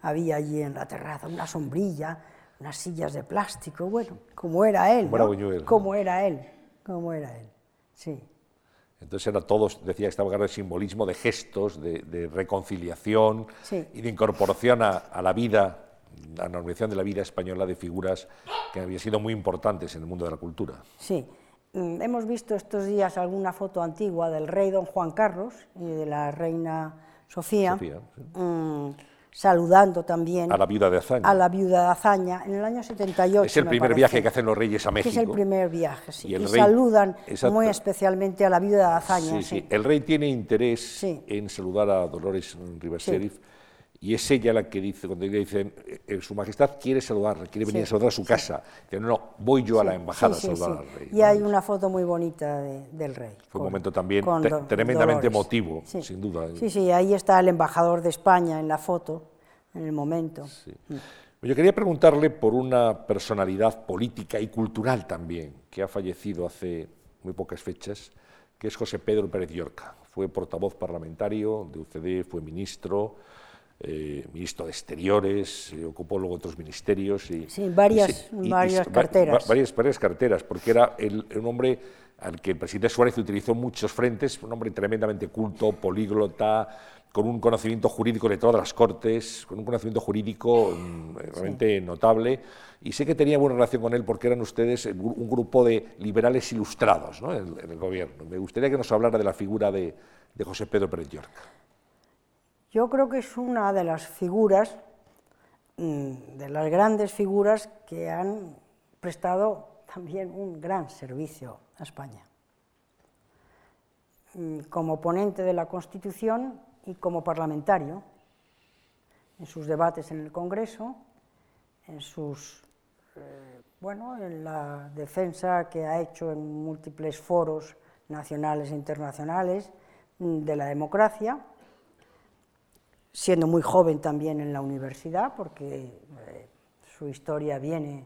[SPEAKER 2] Había allí en la terraza una sombrilla, unas sillas de plástico, bueno, como era él.
[SPEAKER 1] Como era
[SPEAKER 2] ¿no?
[SPEAKER 1] Buñuel, ¿no?
[SPEAKER 2] Como era él, como era él, sí.
[SPEAKER 1] Entonces era todo, decía que estaba cargado de simbolismo, de gestos, de, de reconciliación
[SPEAKER 2] Sí.
[SPEAKER 1] y de incorporación a, a la vida, a la normalización de la vida española de figuras que habían sido muy importantes en el mundo de la cultura.
[SPEAKER 2] Sí, Mm, hemos visto estos días alguna foto antigua del rey don Juan Carlos y de la reina Sofía,
[SPEAKER 1] Sofía, sí.
[SPEAKER 2] mm, saludando también
[SPEAKER 1] A la viuda de Azaña.
[SPEAKER 2] a la viuda de Azaña en el año 78.
[SPEAKER 1] es el
[SPEAKER 2] me
[SPEAKER 1] primer
[SPEAKER 2] parece,
[SPEAKER 1] viaje que hacen los reyes a México.
[SPEAKER 2] es el primer viaje, sí.
[SPEAKER 1] Y
[SPEAKER 2] Y,
[SPEAKER 1] el rey-
[SPEAKER 2] saludan
[SPEAKER 1] Exacto.
[SPEAKER 2] muy especialmente a la viuda de Azaña.
[SPEAKER 1] Sí,
[SPEAKER 2] sí.
[SPEAKER 1] sí. El rey tiene interés
[SPEAKER 2] Sí.
[SPEAKER 1] en saludar a Dolores Rivas
[SPEAKER 2] Sí.
[SPEAKER 1] Y es ella la que dice, cuando le dicen, eh, Su Majestad quiere saludar, quiere venir a saludar a su casa. Dice, no, no, voy yo a la embajada a saludar al rey.
[SPEAKER 2] Y hay una foto muy bonita del rey.
[SPEAKER 1] Fue un momento también tremendamente emotivo, sin duda.
[SPEAKER 2] Sí, sí, ahí está el embajador de España en la foto, en el momento.
[SPEAKER 1] Mm. Yo quería preguntarle por una personalidad política y cultural también, que ha fallecido hace muy pocas fechas, que es José Pedro Pérez Llorca. Fue portavoz parlamentario de UCD, fue ministro, eh, ministro de Exteriores, ocupó luego otros ministerios. Y,
[SPEAKER 2] sí, varias, varias carteras.
[SPEAKER 1] varias, varias, carteras, porque era un hombre al que el presidente Suárez utilizó muchos frentes, un hombre tremendamente culto, políglota, con un conocimiento jurídico de todas las cortes, con un conocimiento jurídico mm, realmente notable. Y sé que tenía buena relación con él porque eran ustedes un grupo de liberales ilustrados en, el gobierno. Me gustaría que nos hablara de la figura de, de José Pedro Pérez Llorca.
[SPEAKER 2] Yo creo que es una de las figuras, mm, de las grandes figuras que han prestado también un gran servicio a España. Mm, como ponente de la Constitución y como parlamentario, en sus debates en el Congreso, en sus eh, bueno, en la defensa que ha hecho en múltiples foros nacionales e internacionales mm, de la democracia siendo muy joven también en la universidad, porque eh, su historia viene,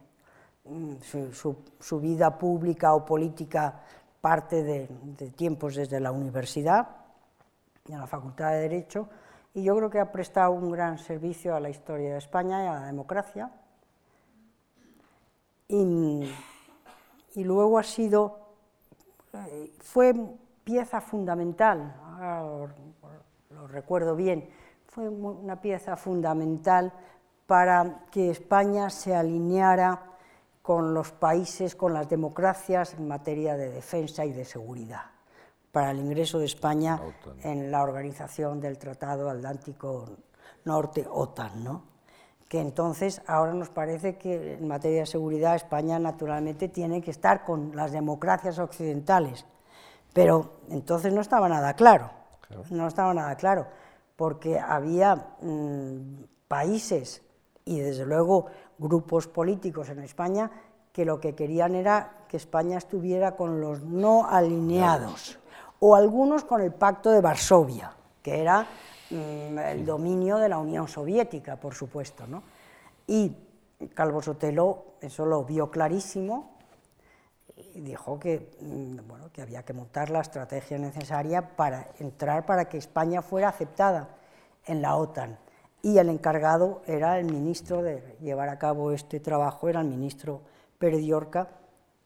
[SPEAKER 2] mm, su, vida pública o política parte de, tiempos desde la universidad, en la Facultad de Derecho, y yo creo que ha prestado un gran servicio a la historia de España y a la democracia. Y, luego ha sido, eh, fue pieza fundamental, lo recuerdo bien, fue una pieza fundamental para que España se alineara con los países, con las democracias en materia de defensa y de seguridad, para el ingreso de España en la organización del Tratado Atlántico Norte, OTAN, ¿no? que entonces ahora nos parece que en materia de seguridad España naturalmente tiene que estar con las democracias occidentales, pero entonces no estaba nada claro, no estaba nada claro porque había mm, países y desde luego grupos políticos en España que lo que querían era que España estuviera con los no alineados o algunos con el Pacto de Varsovia, que era mm, el dominio de la Unión Soviética, por supuesto. ¿no? Y Calvo Sotelo eso lo vio clarísimo dijo que, mm, bueno, que había que montar la estrategia necesaria para entrar, para que España fuera aceptada en la OTAN. Y el encargado era el ministro de llevar a cabo este trabajo, era el ministro Pérez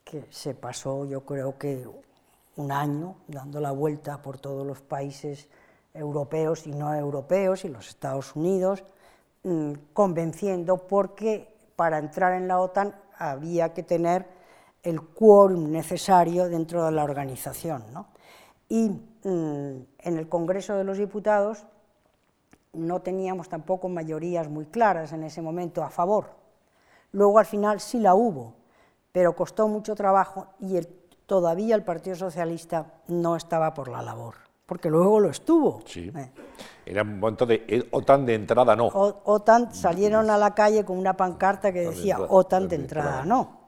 [SPEAKER 2] que se pasó yo creo que un año dando la vuelta por todos los países europeos y no europeos y los Estados Unidos, mm, convenciendo porque para entrar en la OTAN había que tener el quórum necesario dentro de la organización. Y mm, en el Congreso de los Diputados no teníamos tampoco mayorías muy claras en ese momento a favor. Luego al final sí la hubo, pero costó mucho trabajo y todavía el Partido Socialista no estaba por la labor, porque luego lo estuvo.
[SPEAKER 1] Sí. Eh. Era un momento de eh, OTAN de entrada no.
[SPEAKER 2] OTAN salieron a la calle con una pancarta que decía OTAN de entrada no.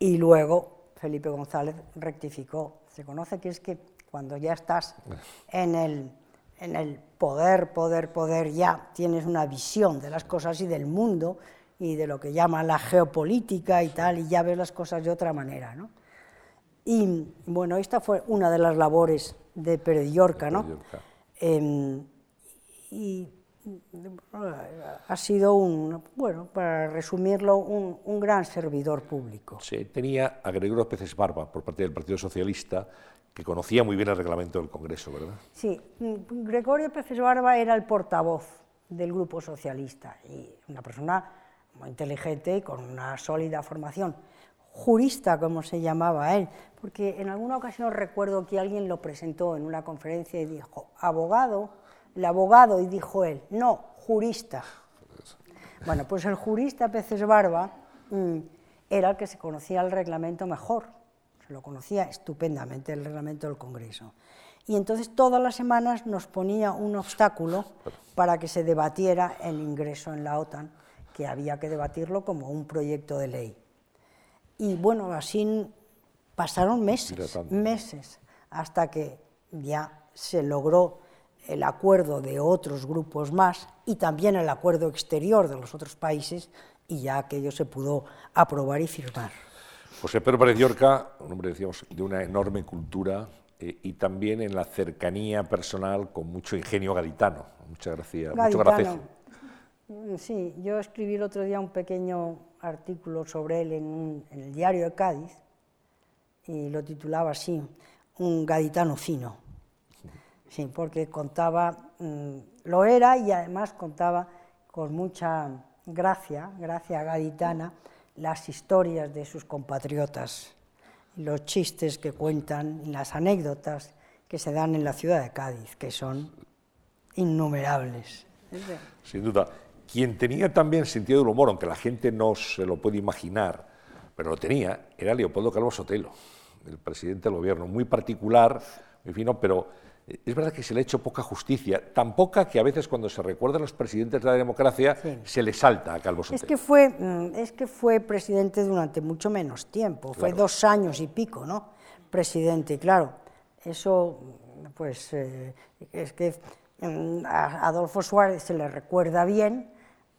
[SPEAKER 2] Y luego Felipe González rectificó. Se conoce que es que cuando ya estás en el, en el poder, poder, poder, ya tienes una visión de las cosas y del mundo y de lo que llama la geopolítica y tal, y ya ves las cosas de otra manera. ¿no? Y bueno, esta fue una de las labores de Pérez Llorca, ¿no? Em, y ha sido un, bueno, para resumirlo, un, gran servidor público.
[SPEAKER 1] Sí, tenía a Gregorio Peces Barba por parte del Partido Socialista, que conocía muy bien el reglamento del Congreso, ¿verdad?
[SPEAKER 2] Sí, Gregorio Peces Barba era el portavoz del Grupo Socialista y una persona muy inteligente y con una sólida formación. Jurista, como se llamaba él, porque en alguna ocasión recuerdo que alguien lo presentó en una conferencia y dijo, abogado, el abogado, y dijo él, no, jurista. Bueno, pues el jurista Peces Barba mm, era el que se conocía el reglamento mejor, se lo conocía estupendamente el reglamento del Congreso. y entonces todas las semanas nos ponía un obstáculo para que se debatiera el ingreso en la OTAN, que había que debatirlo como un proyecto de ley. Y bueno, así pasaron meses, meses, hasta que ya se logró el acuerdo de otros grupos más y también el acuerdo exterior de los otros países y ya aquello se pudo aprobar y firmar.
[SPEAKER 1] José Pedro Pérez Llorca, un hombre decíamos, de una enorme cultura eh, y también en la cercanía personal con mucho ingenio gaditano. Muchas gracias.
[SPEAKER 2] Gaditano. Mm, sí, yo escribí el otro día un pequeño artículo sobre él en, en el diario de Cádiz y lo titulaba así, Un gaditano fino. Sí, porque contaba, mm, lo era y además contaba con mucha gracia, gracia gaditana, las historias de sus compatriotas, los chistes que cuentan y las anécdotas que se dan en la ciudad de Cádiz, que son innumerables.
[SPEAKER 1] Sin duda. Quien tenía también sentido del humor, aunque la gente no se lo puede imaginar, pero lo tenía, era Leopoldo Calvo Sotelo, el presidente del gobierno, muy particular, muy fino, pero es verdad que se le ha hecho poca justicia, tan poca que a veces cuando se recuerdan los presidentes de la democracia se le salta a Calvo Sotelo.
[SPEAKER 2] Es que fue, mm, es que fue presidente durante mucho menos tiempo, fue dos años y pico, ¿no? Presidente, claro. Eso, pues, eh, es que mm, a Adolfo Suárez se le recuerda bien,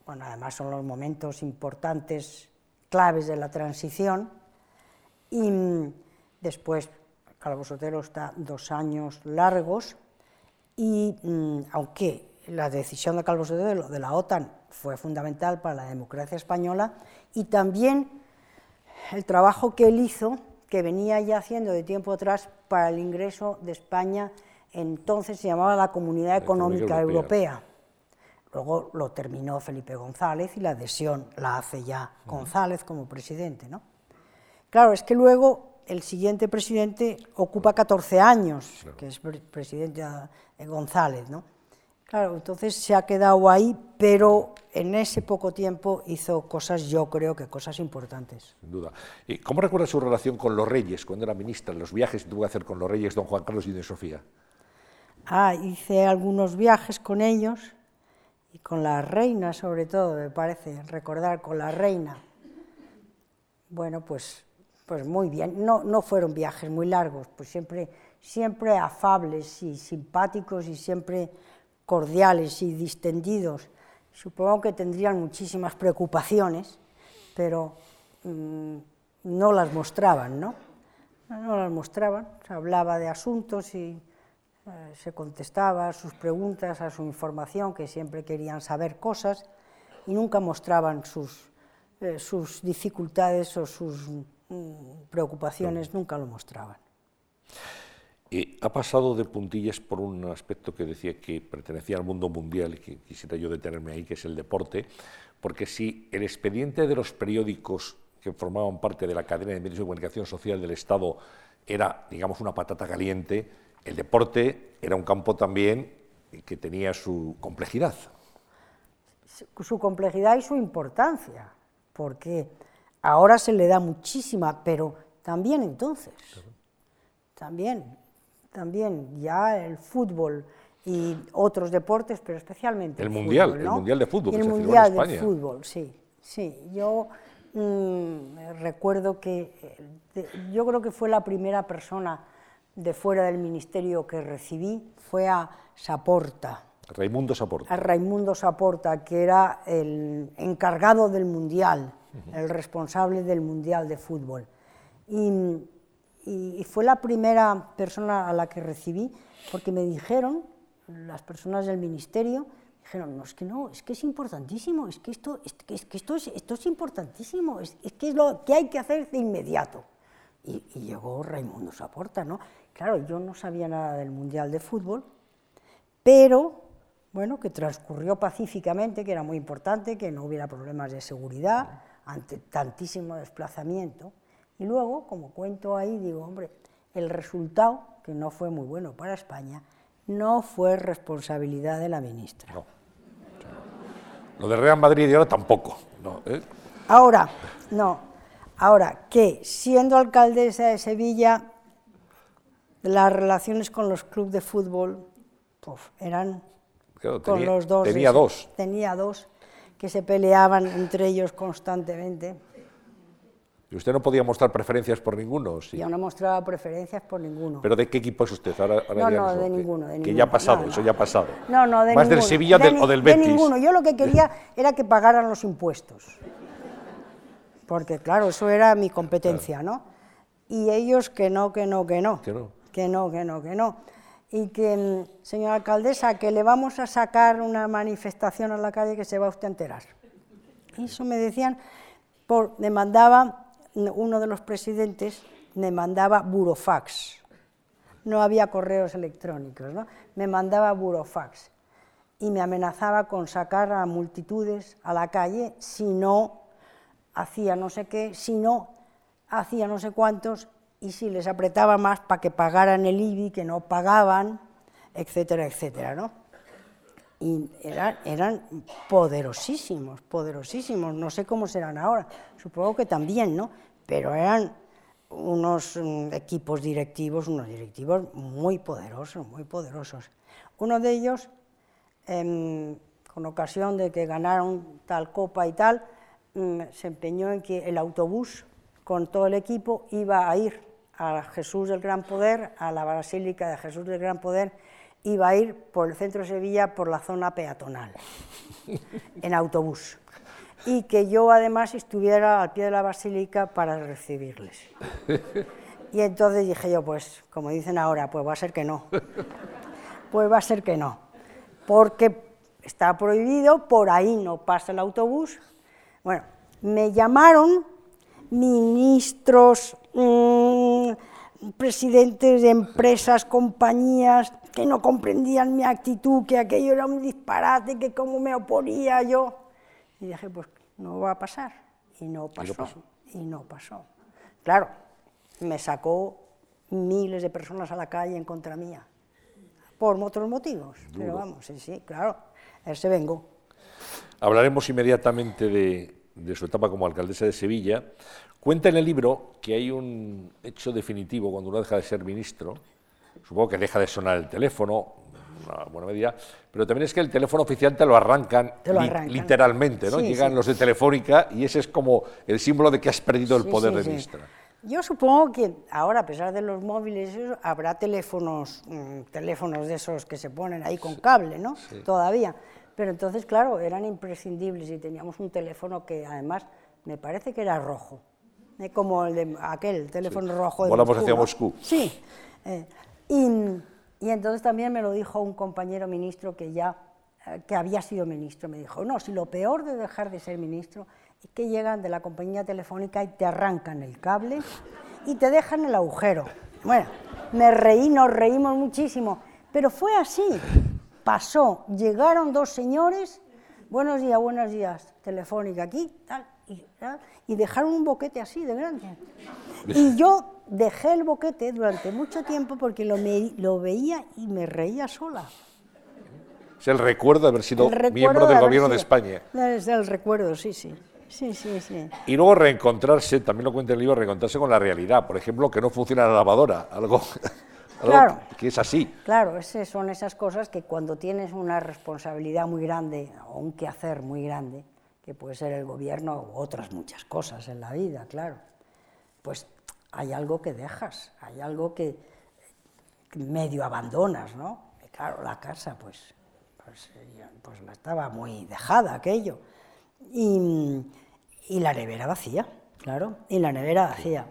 [SPEAKER 2] bueno, además son los momentos importantes, claves de la transición, y mm, después Calvo Sotelo está dos años largos y mm, aunque la decisión de Calvo Sotelo de la OTAN fue fundamental para la democracia española y también el trabajo que él hizo, que venía ya haciendo de tiempo atrás para el ingreso de España, entonces se llamaba la Comunidad Económica Europea. Luego lo terminó Felipe González y la adhesión la hace ya González como presidente. ¿no? Claro, es que luego el siguiente presidente ocupa 14 años, que es presidente González, ¿no? Claro, entonces se ha quedado ahí, pero en ese poco tiempo hizo cosas, yo creo que cosas importantes.
[SPEAKER 1] Sin duda. ¿Y cómo recuerda su relación con los reyes, cuando era ministra, los viajes que tuvo que hacer con los reyes, don Juan Carlos y de Sofía?
[SPEAKER 2] Ah, hice algunos viajes con ellos y con la reina, sobre todo, me parece, recordar con la reina. Bueno, pues pues muy bien, no, no fueron viajes muy largos, pues siempre, siempre afables y simpáticos y siempre cordiales y distendidos. Supongo que tendrían muchísimas preocupaciones, pero mm, no las mostraban, ¿no? No las mostraban, se hablaba de asuntos y eh, se contestaba a sus preguntas, a su información, que siempre querían saber cosas y nunca mostraban sus, eh, sus dificultades o sus preocupaciones nunca lo mostraban.
[SPEAKER 1] Y ha pasado de puntillas por un aspecto que decía que pertenecía al mundo mundial y que quisiera yo detenerme ahí, que es el deporte, porque si el expediente de los periódicos que formaban parte de la cadena de medios de comunicación social del Estado era, digamos, una patata caliente, el deporte era un campo también que tenía su complejidad.
[SPEAKER 2] Su complejidad y su importancia, porque Ahora se le da muchísima, pero también entonces. También, también, ya el fútbol y otros deportes, pero especialmente
[SPEAKER 1] el, mundial, el mundial de fútbol,
[SPEAKER 2] el mundial de fútbol, sí, sí. Yo mm, recuerdo que eh, yo creo que fue la primera persona de fuera del ministerio que recibí, fue a Saporta.
[SPEAKER 1] Raimundo Saporta.
[SPEAKER 2] A Raimundo Saporta, que era el encargado del mundial el responsable del Mundial de Fútbol. Y, fue la primera persona a la que recibí, porque me dijeron, las personas del ministerio, dijeron, no, es que no, es que es importantísimo, es que esto es, que esto es, esto es importantísimo, es, que es lo que hay que hacer de inmediato. Y, y, llegó Raimundo Saporta, ¿no? Claro, yo no sabía nada del Mundial de Fútbol, pero bueno, que transcurrió pacíficamente, que era muy importante, que no hubiera problemas de seguridad, ante tantísimo desplazamiento. Y luego, como cuento ahí, digo, hombre, el resultado, que no fue muy bueno para España, no fue responsabilidad de la ministra. No.
[SPEAKER 1] Lo de Real Madrid y ahora tampoco. No, ¿eh?
[SPEAKER 2] Ahora, no. Ahora, que siendo alcaldesa de Sevilla, las relaciones con los clubes de fútbol eran
[SPEAKER 1] Claro,
[SPEAKER 2] con
[SPEAKER 1] tenía,
[SPEAKER 2] los dos.
[SPEAKER 1] tenía dos.
[SPEAKER 2] Tenía dos que se peleaban entre ellos constantemente.
[SPEAKER 1] ¿Y usted no podía mostrar preferencias por ninguno? Sí.
[SPEAKER 2] Yo no mostraba preferencias por ninguno.
[SPEAKER 1] ¿Pero de qué equipo es usted? Ahora, ahora
[SPEAKER 2] No,
[SPEAKER 1] ya
[SPEAKER 2] no, de ninguno, de
[SPEAKER 1] Que
[SPEAKER 2] ninguno.
[SPEAKER 1] ya ha pasado,
[SPEAKER 2] No,
[SPEAKER 1] eso ya ha pasado.
[SPEAKER 2] No, no, de
[SPEAKER 1] ¿Más
[SPEAKER 2] ninguno.
[SPEAKER 1] del Sevilla
[SPEAKER 2] De
[SPEAKER 1] o del
[SPEAKER 2] De
[SPEAKER 1] Betis?
[SPEAKER 2] ninguno. Yo lo que quería era que pagaran los impuestos. Porque, claro, eso era mi competencia, ¿no? Y ellos que no, que no, que no.
[SPEAKER 1] Que no.
[SPEAKER 2] Que no, que no, que no. Y que, señora alcaldesa, que le vamos a sacar una manifestación a la calle que se va usted a enterar. Eso me decían, por, me mandaba, uno de los presidentes me mandaba burofax. No había correos electrónicos, ¿no? Me mandaba burofax y me amenazaba con sacar a multitudes a la calle si no hacía no sé qué, si no hacía no sé cuántos y si les apretaba más para que pagaran el IBI que no pagaban, etcétera, etcétera, ¿no? y eran, eran poderosísimos, poderosísimos, no sé cómo serán ahora, supongo que también, ¿no? Pero eran unos mm, equipos directivos, unos directivos muy poderosos, muy poderosos. Uno de ellos, em, con ocasión de que ganaron tal copa y tal, mm, se empeñó en que el autobús con todo el equipo iba a ir a Jesús del Gran Poder, a la Basílica de Jesús del Gran Poder, iba a ir por el centro de Sevilla por la zona peatonal, en autobús. Y que yo además estuviera al pie de la basílica para recibirles. Y entonces dije yo, pues, como dicen ahora, pues va a ser que no. Pues va a ser que no. Porque está prohibido, por ahí no pasa el autobús. Bueno, me llamaron ministros, mm, presidentes de empresas, compañías, que no comprendían mi actitud, que aquello era un disparate, que cómo me oponía yo. Y dije, pues no va a pasar. Y no pasó.
[SPEAKER 1] pasó.
[SPEAKER 2] Y no pasó. Claro, me sacó miles de personas a la calle en contra mía, por otros motivos. Pero vamos, sí, sí, claro, él se vengó.
[SPEAKER 1] Hablaremos inmediatamente de, de su etapa como alcaldesa de Sevilla. Cuenta en el libro que hay un hecho definitivo cuando uno deja de ser ministro. Supongo que deja de sonar el teléfono, una buena medida, pero también es que el teléfono oficial te lo arrancan,
[SPEAKER 2] Te lo
[SPEAKER 1] li-
[SPEAKER 2] arrancan.
[SPEAKER 1] literalmente, ¿no?
[SPEAKER 2] Sí,
[SPEAKER 1] Llegan
[SPEAKER 2] sí.
[SPEAKER 1] los de Telefónica y ese es como el símbolo de que has perdido el
[SPEAKER 2] Sí,
[SPEAKER 1] poder de ministra.
[SPEAKER 2] Yo supongo que ahora, a pesar de los móviles, habrá teléfonos, mm, teléfonos de esos que se ponen ahí con cable, ¿no? Todavía. Pero entonces, claro, eran imprescindibles y teníamos un teléfono que además me parece que era rojo, eh, como el de aquel teléfono rojo de
[SPEAKER 1] Volamos
[SPEAKER 2] Moscú,
[SPEAKER 1] hacia
[SPEAKER 2] ¿no?
[SPEAKER 1] Moscú.
[SPEAKER 2] Sí. eh, y, y entonces también me lo dijo un compañero ministro que ya eh, que había sido ministro, me dijo, no, si lo peor de dejar de ser ministro es que llegan de la compañía telefónica y te arrancan el cable y te dejan el agujero. Bueno, me reí, nos reímos muchísimo, pero fue así, pasó, llegaron dos señores, buenos días, buenos días, telefónica aquí, tal, y, tal, y dejaron un boquete así de grande. Y yo dejé el boquete durante mucho tiempo porque lo, me- lo veía y me reía sola.
[SPEAKER 1] Es el recuerdo de haber sido miembro
[SPEAKER 2] de
[SPEAKER 1] del
[SPEAKER 2] haber
[SPEAKER 1] gobierno de España.
[SPEAKER 2] Es el recuerdo, sí, sí. Sí, sí, sí.
[SPEAKER 1] Y luego reencontrarse, también lo cuenta el libro, reencontrarse con la realidad. Por ejemplo, que no funciona la lavadora, algo
[SPEAKER 2] Claro.
[SPEAKER 1] que es así.
[SPEAKER 2] Claro, ese- son esas cosas que cuando tienes una responsabilidad muy grande o un quehacer muy grande, que puede ser el gobierno o otras muchas cosas en la vida, claro, pues hay algo que dejas, hay algo que, medio abandonas, ¿no? Y claro, la casa, pues, pues, pues la estaba muy dejada aquello. Y, y la nevera vacía, claro, y la nevera vacía.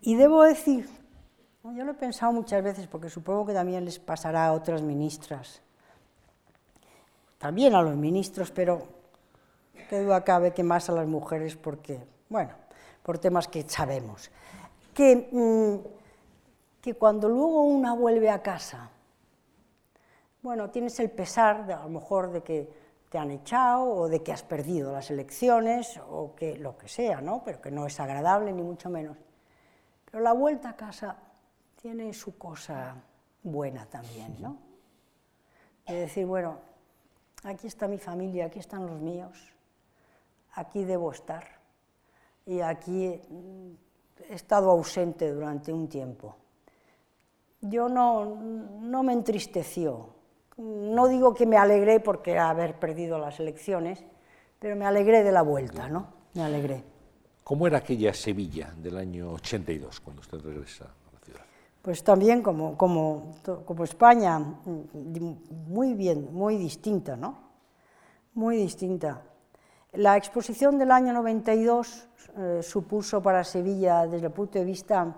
[SPEAKER 2] Y debo decir, yo lo he pensado muchas veces porque supongo que también les pasará a otras ministras, también a los ministros, pero qué duda cabe que más a las mujeres porque, bueno, por temas que sabemos, que, mm, que cuando luego una vuelve a casa, bueno, tienes el pesar de, a lo mejor de que te han echado o de que has perdido las elecciones o que lo que sea, ¿no? Pero que no es agradable ni mucho menos. Pero la vuelta a casa tiene su cosa buena también, ¿no? De decir, bueno, aquí está mi familia, aquí están los míos, aquí debo estar y aquí mm, he estado ausente durante un tiempo. yo no, no me entristeció. No digo que me alegré porque haber perdido las elecciones, pero me alegré de la vuelta, ¿no? Me alegré.
[SPEAKER 1] ¿Cómo era aquella Sevilla del año 82 cuando usted regresa?
[SPEAKER 2] Pues también como, como, como España, muy bien, muy distinta, ¿no? Muy distinta. La exposición del año 92 eh, supuso para Sevilla, desde el punto de vista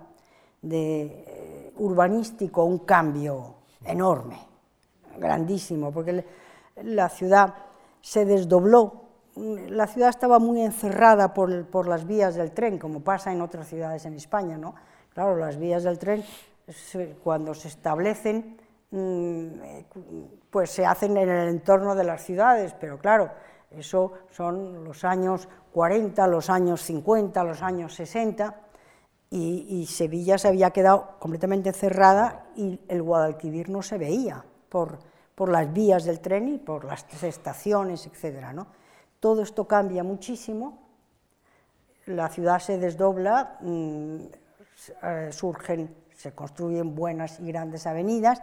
[SPEAKER 2] de, eh, urbanístico, un cambio enorme, grandísimo, porque la ciudad se desdobló. La ciudad estaba muy encerrada por, por, las vías del tren, como pasa en otras ciudades en España. ¿no? Claro, las vías del tren, cuando se establecen, mm, pues se hacen en el entorno de las ciudades, pero claro, eso son los años 40, los años 50, los años 60, y, Sevilla se había quedado completamente cerrada y el Guadalquivir no se veía por, por las vías del tren y por las estaciones, etc. Todo esto cambia muchísimo, la ciudad se desdobla, mm, eh, surgen, se construyen buenas y grandes avenidas,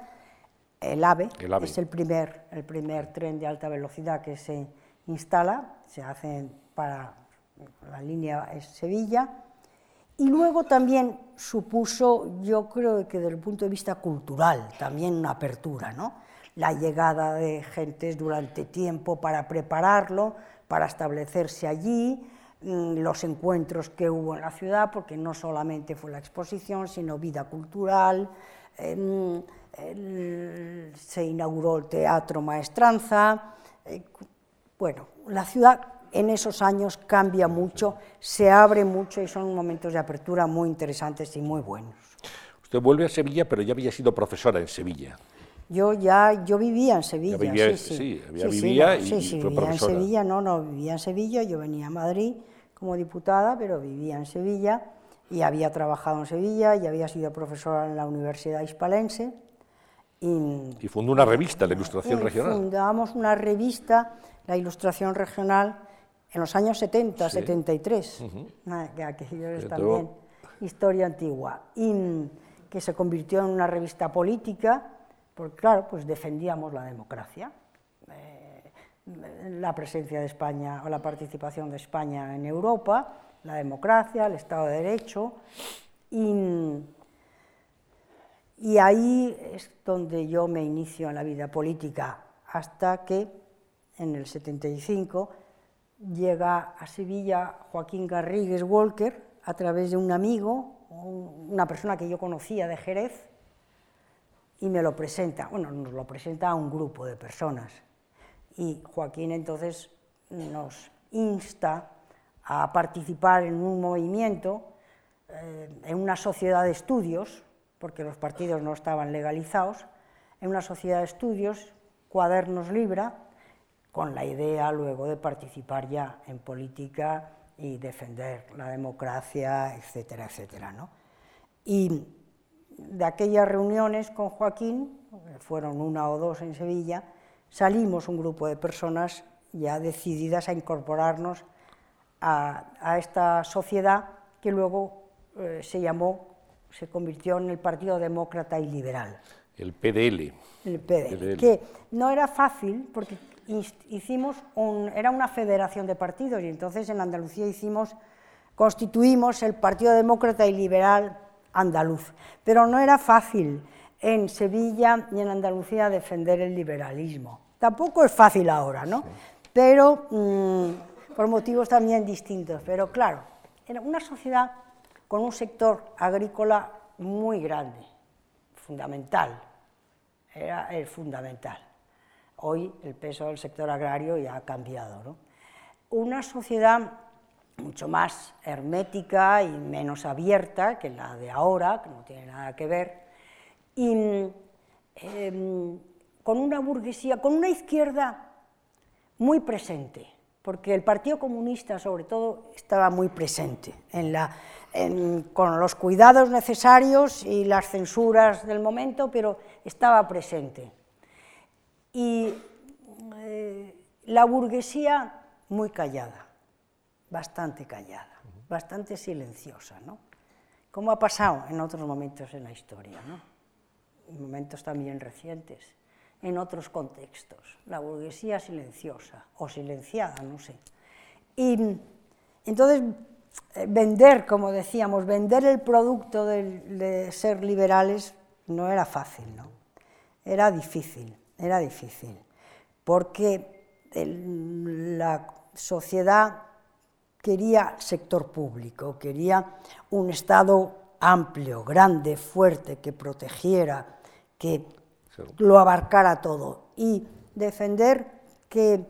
[SPEAKER 2] el AVE, es el primer, el primer tren de alta velocidad que se instala, se hace para la línea es Sevilla, y luego también supuso, yo creo que desde el punto de vista cultural, también una apertura, ¿no? La llegada de gentes durante tiempo para prepararlo, para establecerse allí, los encuentros que hubo en la ciudad, porque no solamente fue la exposición, sino vida cultural, em, se inauguró el Teatro Maestranza, eh, bueno, la ciudad en esos años cambia mucho, se abre mucho y son momentos de apertura muy interesantes y muy buenos.
[SPEAKER 1] Usted vuelve a Sevilla, pero ya había sido profesora en Sevilla.
[SPEAKER 2] Yo ya, yo vivía en Sevilla.
[SPEAKER 1] sí, sí, sí, vivía y,
[SPEAKER 2] sí, sí,
[SPEAKER 1] fue
[SPEAKER 2] vivía en Sevilla, no, no, vivía en Sevilla, yo venía a Madrid como diputada, pero vivía en Sevilla y había trabajado en Sevilla y había sido profesora en la Universidad Hispalense.
[SPEAKER 1] Y, y fundó una revista, la Ilustración Regional.
[SPEAKER 2] Fundamos una revista, la Ilustración Regional, en los años 70, 73, que aquello es también historia antigua, y que se convirtió en una revista política, porque claro, pues defendíamos la democracia, la presencia de España o la participación de España en Europa, la democracia, el Estado de Derecho, y, ahí es donde yo me inicio en la vida política, hasta que en el 75 llega a Sevilla Joaquín Garrigues Walker a través de un amigo, una persona que yo conocía de Jerez, y me lo presenta, bueno, nos lo presenta a un grupo de personas. Y Joaquín entonces nos insta a participar en un movimiento, eh, en una sociedad de estudios, porque los partidos no estaban legalizados, en una sociedad de estudios, Cuadernos Libra, con la idea luego de participar ya en política y defender la democracia, etcétera, etcétera. ¿no? Y de aquellas reuniones con Joaquín, fueron una o dos en Sevilla, salimos un grupo de personas ya decididas a incorporarnos a, esta sociedad que luego eh, se llamó, se convirtió en el Partido Demócrata y Liberal.
[SPEAKER 1] El PDL.
[SPEAKER 2] El PDL, que no era fácil porque hicimos era una federación de partidos y entonces en Andalucía hicimos, constituimos el Partido Demócrata y Liberal Andaluz. Pero no era fácil en Sevilla y en Andalucía defender el liberalismo. Tampoco es fácil ahora, ¿no? Pero mm, por motivos también distintos. Pero claro, era una sociedad con un sector agrícola muy grande, fundamental, era el fundamental. Hoy el peso del sector agrario ya ha cambiado. Una sociedad mucho más hermética y menos abierta que la de ahora, que no tiene nada que ver, y em, con una burguesía, con una izquierda muy presente, porque el Partido Comunista sobre todo estaba muy presente en la, con los cuidados necesarios y las censuras del momento, pero estaba presente y eh, la burguesía muy callada, bastante callada, bastante silenciosa, ¿no? Como ha pasado en otros momentos en la historia, ¿no? Momentos también recientes, en otros contextos. La burguesía silenciosa o silenciada, no sé. Y entonces, eh, vender, como decíamos, vender el producto de, ser liberales no era fácil, ¿no? Era difícil, era difícil, porque la sociedad quería sector público, quería un Estado amplio, grande, fuerte, que protegiera, que lo abarcara todo. Y defender que,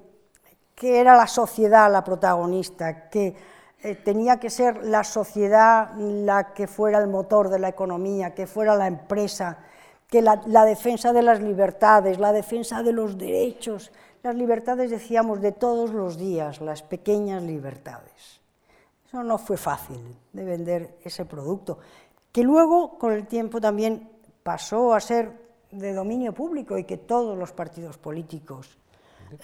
[SPEAKER 2] que era la sociedad la protagonista, que eh, tenía que ser la sociedad la que fuera el motor de la economía, que fuera la empresa, que la, la defensa de las libertades, la defensa de los derechos, las libertades, decíamos, de todos los días, las pequeñas libertades. Eso no fue fácil de vender ese producto, que luego con el tiempo también pasó a ser de dominio público y que todos los partidos políticos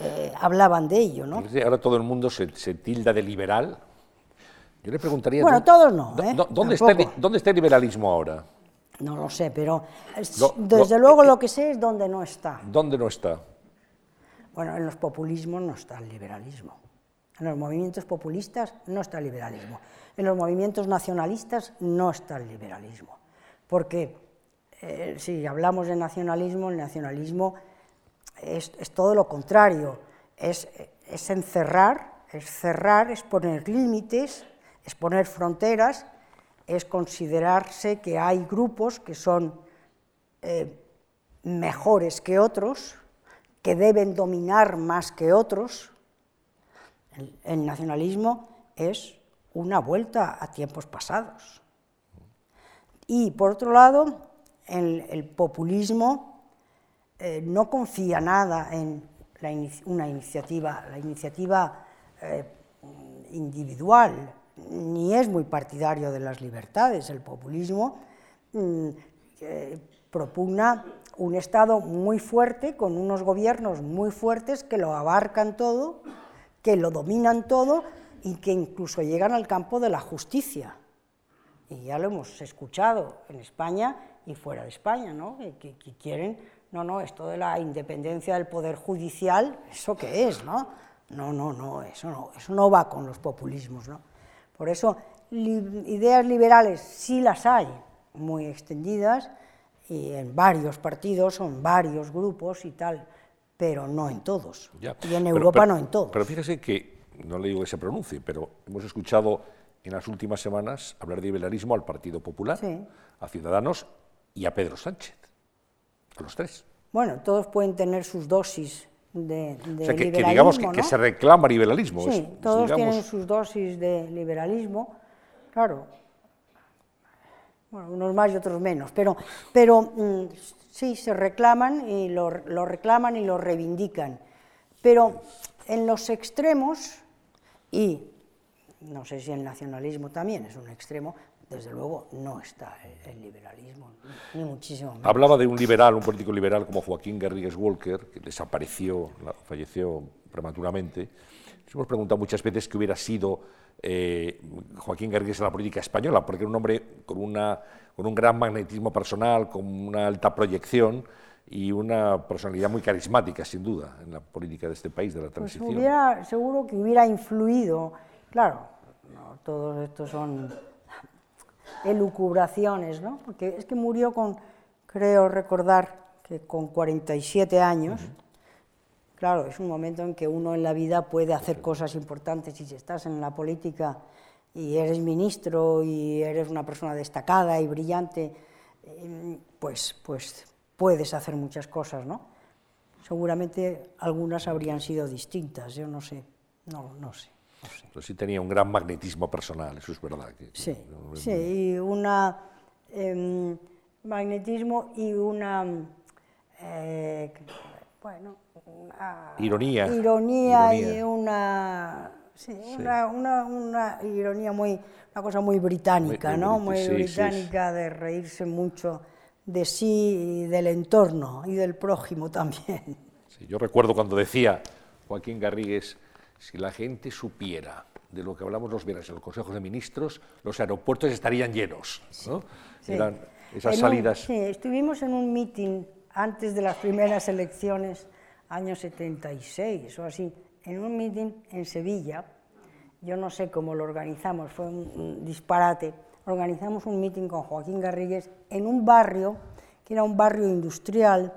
[SPEAKER 2] eh, hablaban de ello. ¿no?
[SPEAKER 1] Ahora todo el mundo se, tilda de liberal. Yo le preguntaría...
[SPEAKER 2] Bueno, todos no. ¿eh?
[SPEAKER 1] ¿dónde, está, ¿Dónde está el liberalismo ahora?
[SPEAKER 2] No lo sé, pero desde luego lo que sé es dónde no está.
[SPEAKER 1] ¿Dónde no está?
[SPEAKER 2] Bueno, en los populismos no está el liberalismo. En los movimientos populistas no está el liberalismo. En los movimientos nacionalistas no está el liberalismo. Porque eh, si hablamos de nacionalismo, el nacionalismo es, todo lo contrario. Es, es, encerrar, es cerrar, es poner límites, es poner fronteras, es considerarse que hay grupos que son eh, mejores que otros que deben dominar más que otros. El, nacionalismo es una vuelta a tiempos pasados. Y por otro lado, el, populismo eh, no confía nada en una iniciativa, la iniciativa eh, individual, ni es muy partidario de las libertades. El populismo mm, eh, propugna un Estado muy fuerte, con unos gobiernos muy fuertes que lo abarcan todo, que lo dominan todo y que incluso llegan al campo de la justicia. Y ya lo hemos escuchado en España y fuera de España, ¿no? que, quieren, no, no, esto de la independencia del Poder Judicial, ¿eso qué es? No, no, no, no, eso no, eso no va con los populismos. ¿no? Por eso, ideas liberales sí las hay, muy extendidas, y en varios partidos, son varios grupos y tal, pero no en todos. Y en Europa no en todos.
[SPEAKER 1] Pero fíjese que, no le digo que se pronuncie, pero hemos escuchado en las últimas semanas hablar de liberalismo al Partido Popular, a Ciudadanos y a Pedro Sánchez, a los tres.
[SPEAKER 2] Bueno, todos pueden tener sus dosis de, de o sea,
[SPEAKER 1] que, digamos que, se reclama liberalismo.
[SPEAKER 2] Sí, todos tienen sus dosis de liberalismo. Claro, bueno, unos más y otros menos, pero, pero mm, sí, se reclaman y lo, reclaman y lo reivindican. Pero en los extremos, y no sé si el nacionalismo también es un extremo, desde luego no está el, liberalismo, ni muchísimo menos.
[SPEAKER 1] Hablaba de un liberal, un político liberal como Joaquín Garrigues Walker, que desapareció, falleció prematuramente. Nos hemos preguntado muchas veces qué hubiera sido eh, Joaquín Garrigues en la política española, porque era un hombre con, una, con un gran magnetismo personal, con una alta proyección y una personalidad muy carismática, sin duda, en la política de este país, de la pues transición.
[SPEAKER 2] hubiera, seguro que hubiera influido, claro, todos estos son elucubraciones, ¿no? porque es que murió con, creo recordar, que con 47 años. Claro, es un momento en que uno en la vida puede hacer cosas importantes y si estás en la política y eres ministro y eres una persona destacada y brillante, em, pues, pues puedes hacer muchas cosas, ¿no? Seguramente algunas habrían sido distintas, yo no sé, no, no sé.
[SPEAKER 1] Pero sí tenía un gran magnetismo personal, eso es verdad.
[SPEAKER 2] sí, sí, y un em, magnetismo y una, eh, bueno,
[SPEAKER 1] ironía.
[SPEAKER 2] ironía. y una, Una, ironía muy, una cosa muy británica, ¿no? Muy británica de reírse mucho de sí y del entorno y del prójimo también.
[SPEAKER 1] yo recuerdo cuando decía Joaquín Garrigues, si la gente supiera de lo que hablamos los viernes en los consejos de ministros, los aeropuertos estarían llenos. ¿no? esas salidas.
[SPEAKER 2] sí, estuvimos en un meeting antes de las primeras elecciones, año 76 o así, en un meeting en Sevilla. Yo no sé cómo lo organizamos, fue un, disparate. Organizamos un meeting con Joaquín Garrigues en un barrio que era un barrio industrial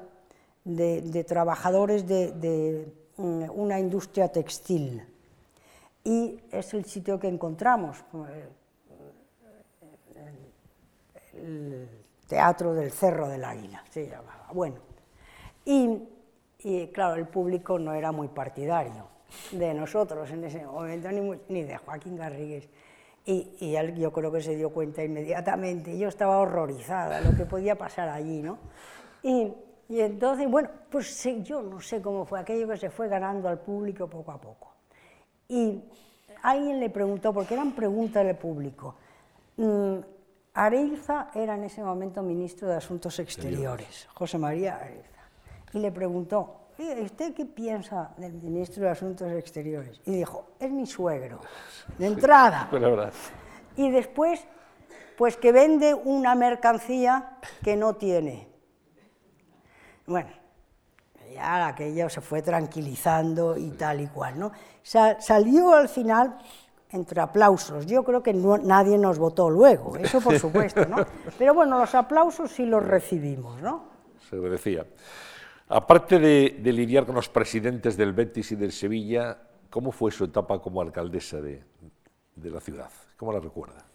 [SPEAKER 2] de, trabajadores de, una industria textil. Y es el sitio que encontramos, eh, el Teatro del Cerro del Águila, se llamaba. Bueno, y, claro, el público no era muy partidario de nosotros en ese momento, ni, de Joaquín Garrigues. Y, y, él yo creo que se dio cuenta inmediatamente. Yo estaba horrorizada lo que podía pasar allí, ¿no? Y, y entonces, bueno, pues yo no sé cómo fue aquello que se fue ganando al público poco a poco. Y alguien le preguntó, porque eran preguntas del público, mm, Areiza era en ese momento ministro de Asuntos Exteriores, José María Areiza, y le preguntó, ¿usted qué piensa del ministro de Asuntos Exteriores? Y dijo, es mi suegro, de entrada. Y después, pues que vende una mercancía que no tiene. Bueno, ya aquello se fue tranquilizando y tal y cual, ¿no? salió al final entre aplausos. Yo creo que nadie nos votó luego, eso por supuesto, ¿no? Pero bueno, los aplausos sí los recibimos, ¿no?
[SPEAKER 1] Se decía. Aparte de, lidiar con los presidentes del Betis y del Sevilla, ¿cómo fue su etapa como alcaldesa de, la ciudad? ¿Cómo la recuerda?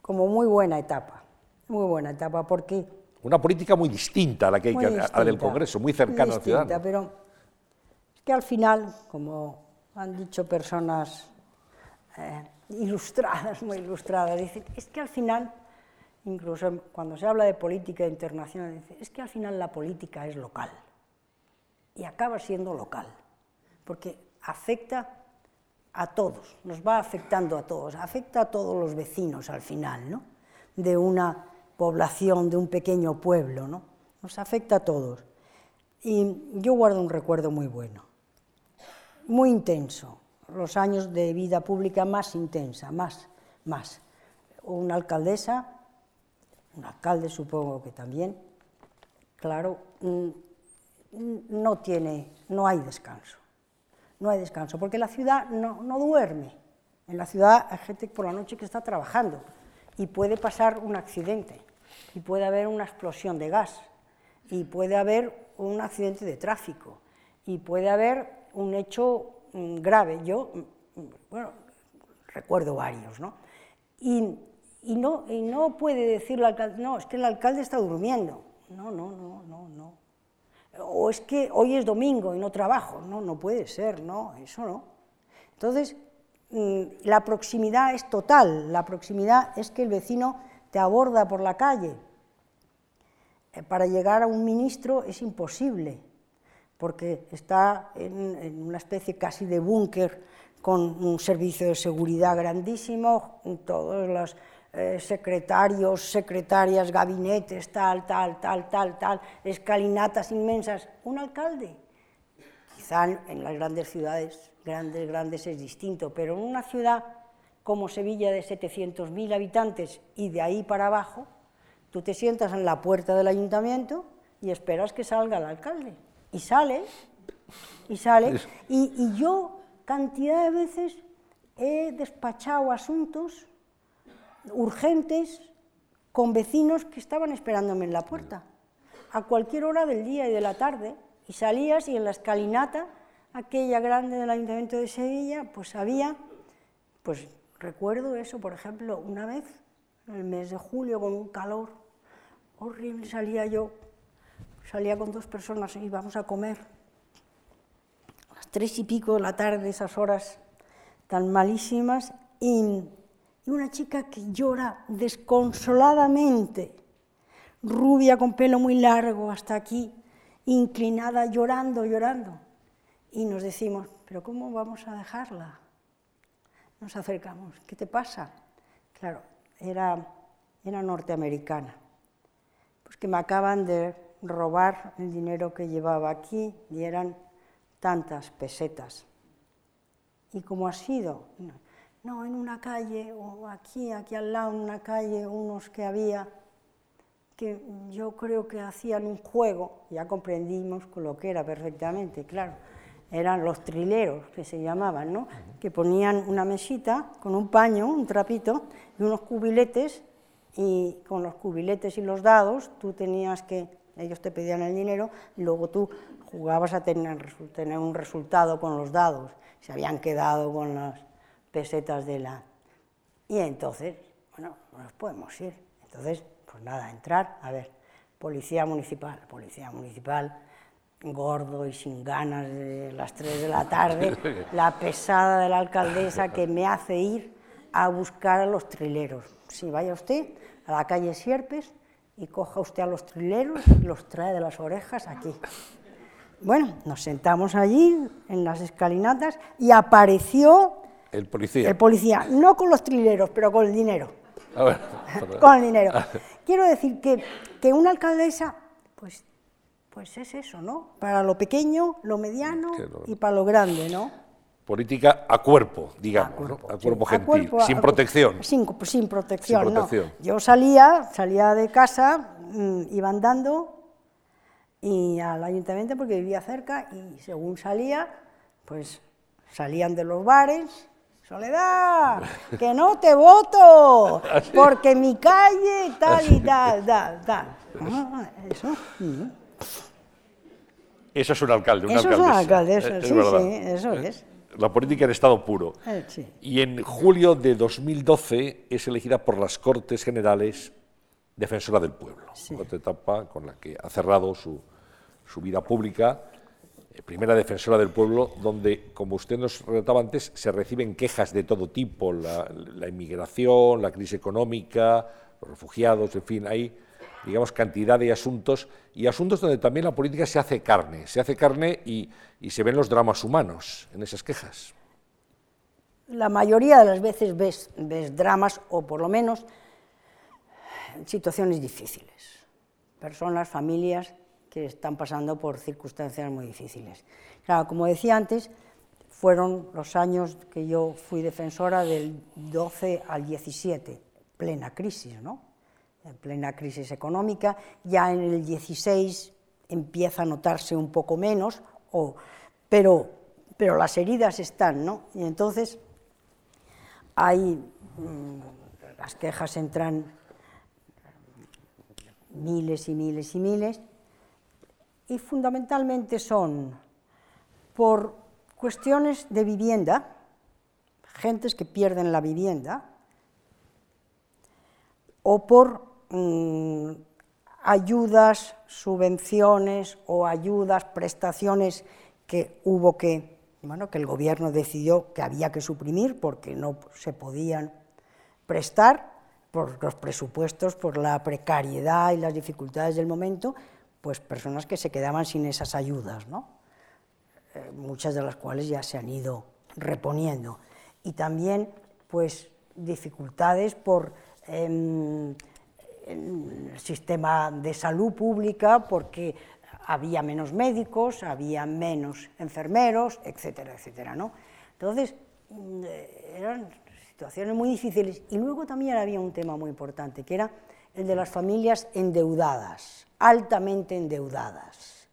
[SPEAKER 2] Como muy buena etapa, muy buena etapa, porque...
[SPEAKER 1] Una política muy distinta a la, que hay a la del Congreso, muy cercana a la ciudad.
[SPEAKER 2] Pero es que al final, como han dicho personas eh, ilustradas, muy ilustradas, dicen, es que al final, incluso cuando se habla de política internacional, dicen, es que al final la política es local y acaba siendo local, porque afecta a todos, nos va afectando a todos, afecta a todos los vecinos al final, ¿no? De una población, de un pequeño pueblo, ¿no? Nos afecta a todos. Y yo guardo un recuerdo muy bueno, muy intenso, los años de vida pública más intensa, más, más. Una alcaldesa, un alcalde supongo que también, claro, mm, no tiene, no hay descanso, no hay descanso, porque la ciudad no, no duerme. En la ciudad hay gente por la noche que está trabajando y puede pasar un accidente, y puede haber una explosión de gas, y puede haber un accidente de tráfico, y puede haber un hecho Mm, grave. Yo, mm, bueno, recuerdo varios, ¿no? Y, y no, y no puede decir el alcalde, no, es que el alcalde está durmiendo. No, no, no, no, no. O es que hoy es domingo y no trabajo. No, no puede ser, no, eso no. Entonces, mm, la proximidad es total. La proximidad es que el vecino te aborda por la calle. Eh, para llegar a un ministro es imposible porque está en, una especie casi de búnker con un servicio de seguridad grandísimo, todos los eh, secretarios, secretarias, gabinetes, tal, tal, tal, tal, tal, escalinatas inmensas. Un alcalde. Quizá en las grandes ciudades, grandes, grandes es distinto, pero en una ciudad como Sevilla de 700.000 habitantes y de ahí para abajo, tú te sientas en la puerta del ayuntamiento y esperas que salga el alcalde. Y sale, y sale, y, yo cantidad de veces he despachado asuntos urgentes con vecinos que estaban esperándome en la puerta, a cualquier hora del día y de la tarde, y salías y en la escalinata, aquella grande del Ayuntamiento de Sevilla, pues había, pues recuerdo eso, por ejemplo, una vez, en el mes de julio, con un calor horrible, salía yo salía con dos personas y íbamos a comer. A las tres y pico de la tarde, esas horas tan malísimas, y, una chica que llora desconsoladamente, rubia con pelo muy largo hasta aquí, inclinada, llorando, llorando. Y nos decimos, pero ¿cómo vamos a dejarla? Nos acercamos, ¿qué te pasa? Claro, era, era norteamericana, pues que me acaban de robar el dinero que llevaba aquí y eran tantas pesetas. ¿Y cómo ha sido? No, en una calle, o aquí, aquí al lado, en una calle, unos que había, que yo creo que hacían un juego, ya comprendimos lo que era perfectamente, claro, eran los trileros que se llamaban, ¿no? Que ponían una mesita con un paño, un trapito y unos cubiletes y con los cubiletes y los dados tú tenías que, ellos te pedían el dinero y luego tú jugabas a tener, tener un resultado con los dados, se habían quedado con las pesetas de la... Y entonces, bueno, nos podemos ir. Entonces, pues nada, entrar, a ver, policía municipal, policía municipal, gordo y sin ganas de las 3 de la tarde, la pesada de la alcaldesa que me hace ir a buscar a los trileros. Si vaya usted a la calle Sierpes y coja usted a los trileros y los trae de las orejas aquí. Bueno, nos sentamos allí en las escalinatas y apareció
[SPEAKER 1] el policía.
[SPEAKER 2] El policía, no con los trileros, pero con el dinero. con el dinero. Quiero decir que, que una alcaldesa, pues pues es eso, ¿no? Para lo pequeño, lo mediano y para lo grande, ¿no?
[SPEAKER 1] Política a cuerpo, digamos, a cuerpo, ¿no? a cuerpo gentil, sin, protección.
[SPEAKER 2] Sin, sin, protección. no. Yo salía, salía de casa, mm, iba andando y al ayuntamiento porque vivía cerca y según salía, pues salían de los bares, Soledad, que no te voto, ¿Ah, porque mi calle tal y tal, tal, tal. Ah, eso.
[SPEAKER 1] Eso es un alcalde,
[SPEAKER 2] una eso es un alcalde, eso, sí, sí, eso es.
[SPEAKER 1] La política en estado puro.
[SPEAKER 2] Eh,
[SPEAKER 1] y en julio de 2012 es elegida por las Cortes Generales defensora del pueblo, otra etapa con la que ha cerrado su, su vida pública, eh, primera defensora del pueblo, donde, como usted nos relataba antes, se reciben quejas de todo tipo, la, la inmigración, la crisis económica, los refugiados, en fin, hay digamos, cantidad de asuntos y asuntos donde también la política se hace carne, se hace carne y, se ven los dramas humanos en esas quejas.
[SPEAKER 2] La mayoría de las veces ves, ves dramas o por lo menos situaciones difíciles, personas, familias que están pasando por circunstancias muy difíciles. Claro, como decía antes, fueron los años que yo fui defensora del 12 al 17, plena crisis, ¿no? En plena crisis económica, ya en el 16 empieza a notarse un poco menos, pero, pero las heridas están, ¿no? Y entonces hay, mm, las quejas entran miles y miles y miles, y fundamentalmente son por cuestiones de vivienda, gentes que pierden la vivienda, o por Mm, ayudas, subvenciones o ayudas, prestaciones que hubo que, bueno, que el gobierno decidió que había que suprimir porque no se podían prestar por los presupuestos, por la precariedad y las dificultades del momento, pues personas que se quedaban sin esas ayudas, ¿no? Eh, muchas de las cuales ya se han ido reponiendo. Y también, pues, dificultades por... Em, el sistema de salud pública porque había menos médicos, había menos enfermeros, etcétera, etcétera. ¿no? Entonces, mm, eran situaciones muy difíciles. Y luego también había un tema muy importante, que era el de las familias endeudadas, altamente endeudadas,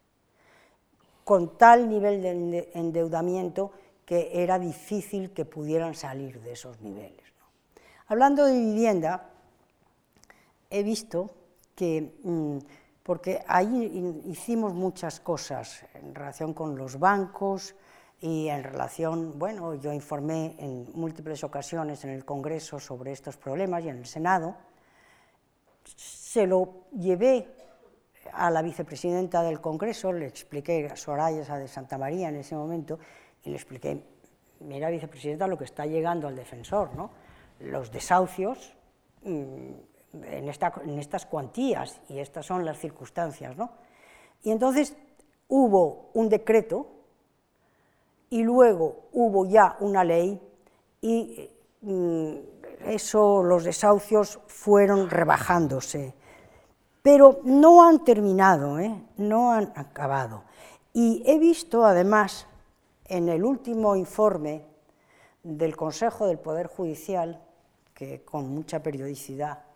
[SPEAKER 2] con tal nivel de endeudamiento que era difícil que pudieran salir de esos niveles. Hablando de vivienda, he visto que, mm, porque ahí hicimos muchas cosas en relación con los bancos y en relación, bueno, yo informé en múltiples ocasiones en el Congreso sobre estos problemas y en el Senado, se lo llevé a la vicepresidenta del Congreso, le expliqué a Soraya de Santa María en ese momento, y le expliqué, mira vicepresidenta, lo que está llegando al defensor, ¿no? los desahucios, en, estas cuantías y estas son las circunstancias. ¿no? Y entonces hubo un decreto y luego hubo ya una ley y mm, eso, los desahucios fueron rebajándose. Pero no han terminado, ¿eh? no han acabado. Y he visto además en el último informe del Consejo del Poder Judicial, que con mucha periodicidad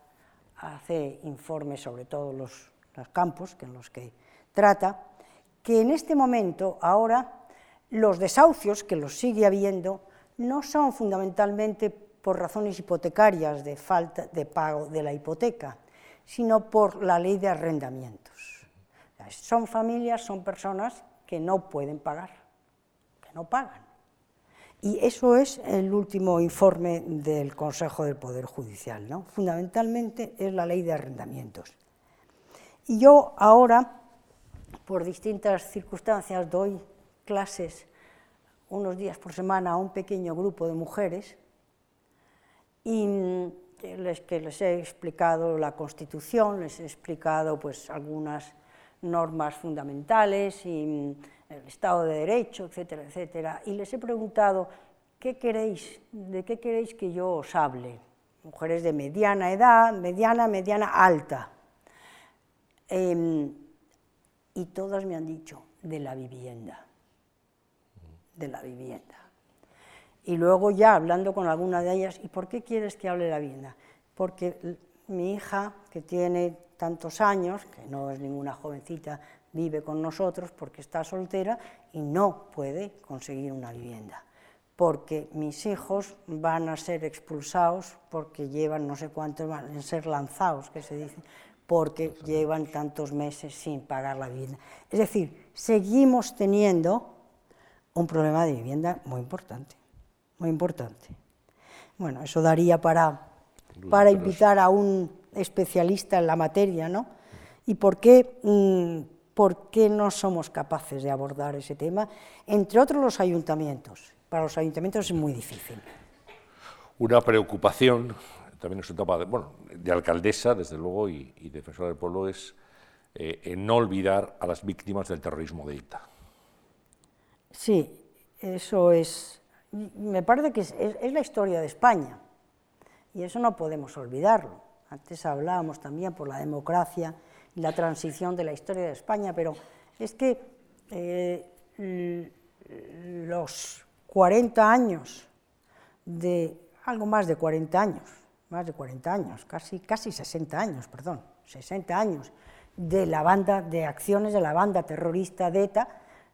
[SPEAKER 2] hace informes sobre todos los, los campos en los que trata, que en este momento, ahora, los desahucios, que los sigue habiendo, no son fundamentalmente por razones hipotecarias de falta de pago de la hipoteca, sino por la ley de arrendamientos. Son familias, son personas que no pueden pagar, que no pagan. Y eso es el último informe del Consejo del Poder Judicial. ¿no? Fundamentalmente es la ley de arrendamientos. Y yo ahora, por distintas circunstancias, doy clases unos días por semana a un pequeño grupo de mujeres y les, que les he explicado la Constitución, les he explicado pues, algunas normas fundamentales y el Estado de Derecho, etcétera, etcétera, y les he preguntado, ¿qué queréis, ¿de qué queréis que yo os hable? Mujeres de mediana edad, mediana, mediana, alta. Em, y todas me han dicho, de la vivienda, de la vivienda. Y luego ya hablando con alguna de ellas, ¿y por qué quieres que hable de la vivienda? Porque mi hija, que tiene tantos años, que no es ninguna jovencita, vive con nosotros porque está soltera y no puede conseguir una vivienda. Porque mis hijos van a ser expulsados porque llevan no sé cuántos, van a ser lanzados, que se dice, porque llevan tantos meses sin pagar la vivienda. Es decir, seguimos teniendo un problema de vivienda muy importante, muy importante. Bueno, eso daría para, para invitar a un especialista en la materia, ¿no? ¿Y por qué, mm, por qué no somos capaces de abordar ese tema? Entre otros los ayuntamientos. Para los ayuntamientos es muy difícil.
[SPEAKER 1] Una preocupación, también en su etapa de, bueno, de alcaldesa, desde luego, y, defensora del pueblo, es eh, no olvidar a las víctimas del terrorismo de ETA.
[SPEAKER 2] Sí, eso es, me parece que es, es la historia de España, y eso no podemos olvidarlo. Antes hablábamos también por la democracia la transición de la historia de España, pero es que eh, los 40 años de, algo más de 40 años, más de 40 años, casi, casi 60 años, perdón, 60 años de la banda, de acciones de la banda terrorista de ETA,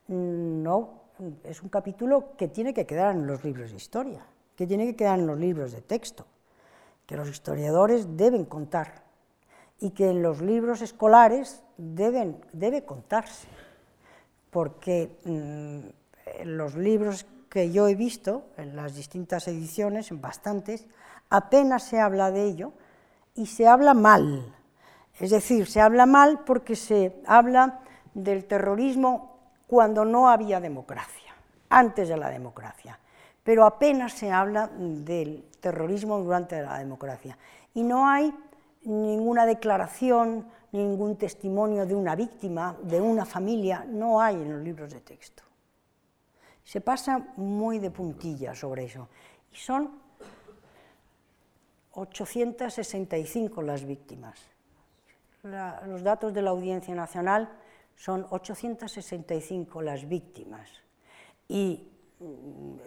[SPEAKER 2] no, es un capítulo que tiene que quedar en los libros de historia, que tiene que quedar en los libros de texto que los historiadores deben contar y que en los libros escolares deben, debe contarse, porque en mm, los libros que yo he visto, en las distintas ediciones, en bastantes, apenas se habla de ello y se habla mal. Es decir, se habla mal porque se habla del terrorismo cuando no había democracia, antes de la democracia, pero apenas se habla del terrorismo durante la democracia. Y no hay ninguna declaración, ningún testimonio de una víctima, de una familia, no hay en los libros de texto. Se pasa muy de puntilla sobre eso. Y son 865 las víctimas. los datos de la Audiencia Nacional son 865 las víctimas y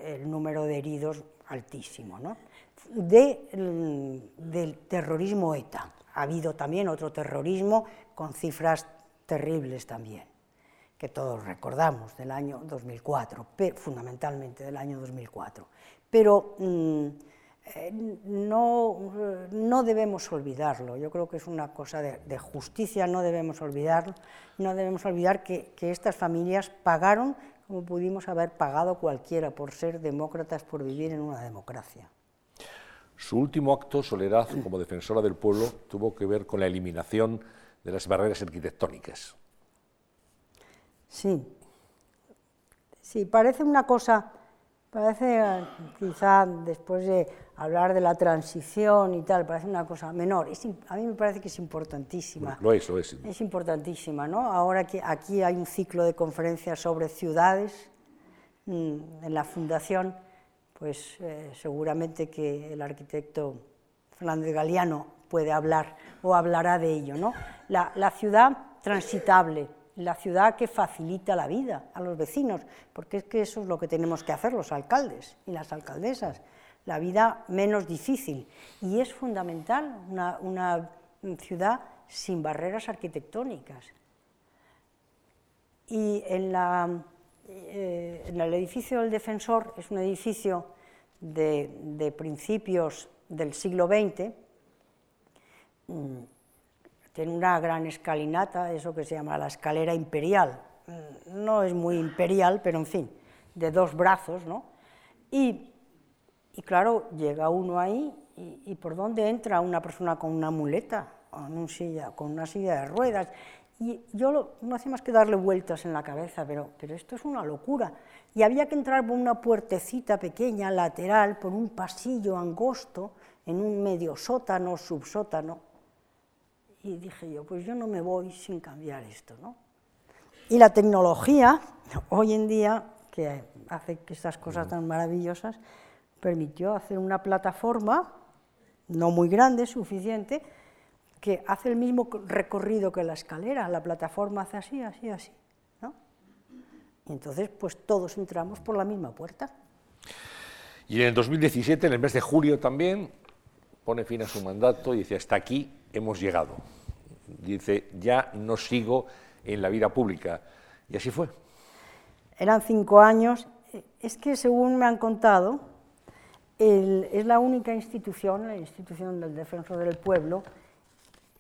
[SPEAKER 2] el número de heridos altísimo. ¿no? del terrorismo ETA. Ha habido también otro terrorismo con cifras terribles también, que todos recordamos del año 2004, fundamentalmente del año 2004. Pero mm, eh, no, no, debemos olvidarlo, yo creo que es una cosa de, justicia, no debemos olvidarlo, no debemos olvidar que, que estas familias pagaron como pudimos haber pagado cualquiera por ser demócratas, por vivir en una democracia.
[SPEAKER 1] Su último acto, Soledad, como defensora del pueblo, tuvo que ver con la eliminación de las barreras arquitectónicas.
[SPEAKER 2] Sí, sí, parece una cosa, parece quizá después de hablar de la transición y tal, parece una cosa menor. a mí me parece que es importantísima.
[SPEAKER 1] Lo es, lo es.
[SPEAKER 2] Es importantísima, ¿no? Ahora que aquí hay un ciclo de conferencias sobre ciudades mm, en la Fundación, pues eh, seguramente que el arquitecto Fernández Galeano puede hablar o hablará de ello. ¿no? La, ciudad transitable, la ciudad que facilita la vida a los vecinos, porque es que eso es lo que tenemos que hacer los alcaldes y las alcaldesas, la vida menos difícil. Y es fundamental una, ciudad sin barreras arquitectónicas. Y en, la, eh, en el edificio del Defensor, es un edificio de, de principios del siglo XX, mm, tiene una gran escalinata, eso que se llama la escalera imperial. Mm, no es muy imperial, pero en fin, de dos brazos, ¿no? Y, y claro, llega uno ahí y, y, por dónde entra una persona con una muleta, con, un silla, con una silla de ruedas. Y yo lo, no hacía más que darle vueltas en la cabeza, pero, pero esto es una locura. Y había que entrar por una puertecita pequeña, lateral, por un pasillo angosto, en un medio sótano, subsótano. Y dije yo, pues yo no me voy sin cambiar esto, ¿no? Y la tecnología, hoy en día, que hace que estas cosas tan maravillosas, permitió hacer una plataforma, no muy grande, suficiente, que hace el mismo recorrido que la escalera, la plataforma hace así, así, así. ¿no? Y entonces, pues todos entramos por la misma puerta.
[SPEAKER 1] Y en el 2017, en el mes de julio también, pone fin a su mandato y dice, hasta aquí hemos llegado. Dice, ya no sigo en la vida pública. Y así fue.
[SPEAKER 2] Eran cinco años. Es que, según me han contado, el, es la única institución, la institución del Defensor del Pueblo,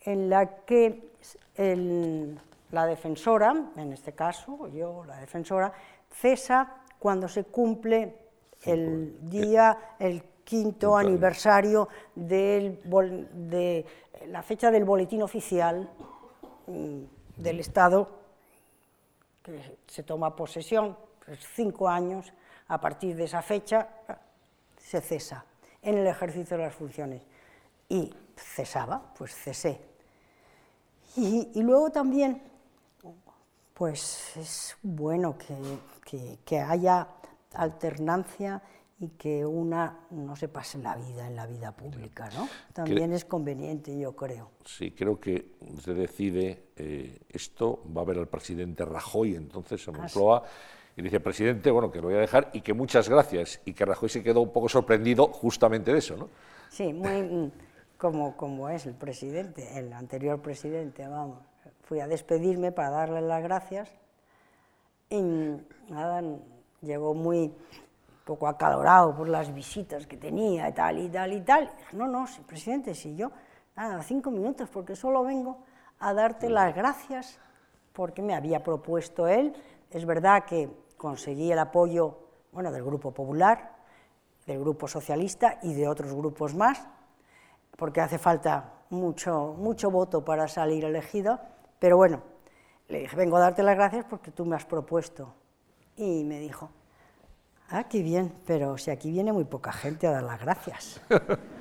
[SPEAKER 2] en la que el, la defensora, en este caso yo, la defensora, cesa cuando se cumple el día, el quinto aniversario del, de la fecha del boletín oficial mm, del Estado, que se toma posesión, pues cinco años, a partir de esa fecha se cesa en el ejercicio de las funciones. Y cesaba, pues cesé. Y, y luego también, pues es bueno que, que, que haya alternancia y que una no se pase la vida en la vida pública, ¿no? También es conveniente, yo creo.
[SPEAKER 1] Sí, creo que se decide eh, esto, va a ver al presidente Rajoy entonces en Moncloa, y dice, presidente, bueno, que lo voy a dejar y que muchas gracias, y que Rajoy se quedó un poco sorprendido justamente de eso, ¿no?
[SPEAKER 2] Sí, muy mm, como, como es el presidente, el anterior presidente, vamos. Fui a despedirme para darle las gracias y nada, llegó muy poco acalorado por las visitas que tenía y tal y tal y tal. No, no, presidente, si yo, nada, cinco minutos, porque solo vengo a darte las gracias porque me había propuesto él. Es verdad que conseguí el apoyo, bueno, del Grupo Popular, del Grupo Socialista y de otros grupos más, porque hace falta mucho, mucho voto para salir elegido, pero bueno, le dije, vengo a darte las gracias porque tú me has propuesto. Y me dijo, Ah, qué bien, pero si aquí viene muy poca gente a dar las gracias.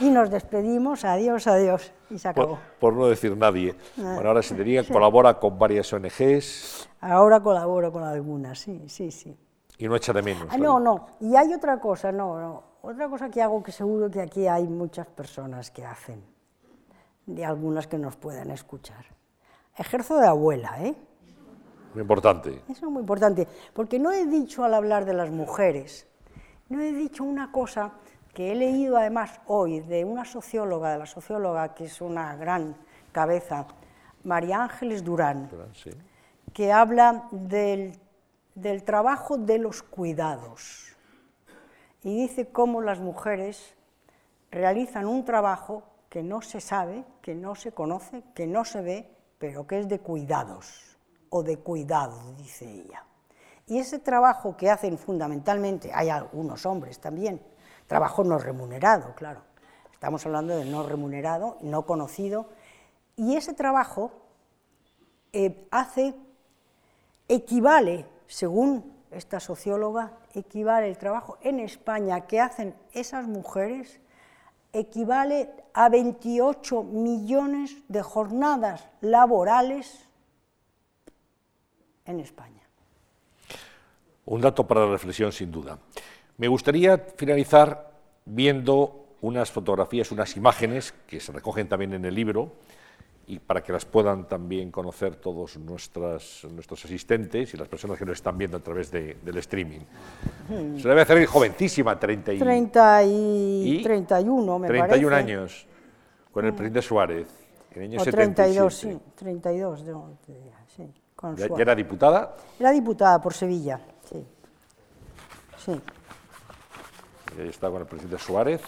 [SPEAKER 2] y nos despedimos, adiós, adiós, y se acabó.
[SPEAKER 1] Por, no decir nadie. Ah, bueno, ahora se diría, colabora con varias ONGs.
[SPEAKER 2] Ahora colaboro con algunas, sí, sí, sí.
[SPEAKER 1] Y no echa de menos.
[SPEAKER 2] Ah, no, no, y hay otra cosa, no, no, otra cosa que hago que seguro que aquí hay muchas personas que hacen, y algunas que nos puedan escuchar. Ejerzo de abuela, ¿eh?
[SPEAKER 1] Muy importante.
[SPEAKER 2] Eso es muy importante, porque no he dicho al hablar de las mujeres, no he dicho una cosa que he leído además hoy de una socióloga, de la socióloga que es una gran cabeza, María Ángeles Durán, Durán sí. que habla del, del trabajo de los cuidados y dice cómo las mujeres realizan un trabajo que no se sabe, que no se conoce, que no se ve, pero que es de cuidados o de cuidado, dice ella. Y ese trabajo que hacen fundamentalmente, hay algunos hombres también, trabajo no remunerado, claro, estamos hablando de no remunerado, no conocido, y ese trabajo eh, hace, equivale, según esta socióloga, equivale el trabajo en España que hacen esas mujeres, equivale a 28 millones de jornadas laborales en España.
[SPEAKER 1] Un dato para la reflexión, sin duda. Me gustaría finalizar viendo unas fotografías, unas imágenes que se recogen también en el libro y para que las puedan también conocer todos nuestras, nuestros asistentes y las personas que nos están viendo a través de, del streaming. Hmm. Se debe hacer jovencísima, 30 y,
[SPEAKER 2] 30 y, 31, me
[SPEAKER 1] 31 años. con el presidente Suárez, en el año
[SPEAKER 2] O 32, sí, 32, de- sí, con
[SPEAKER 1] ¿Ya, ya era diputada?
[SPEAKER 2] Era diputada por Sevilla, sí. Sí.
[SPEAKER 1] Ahí está con el presidente Suárez.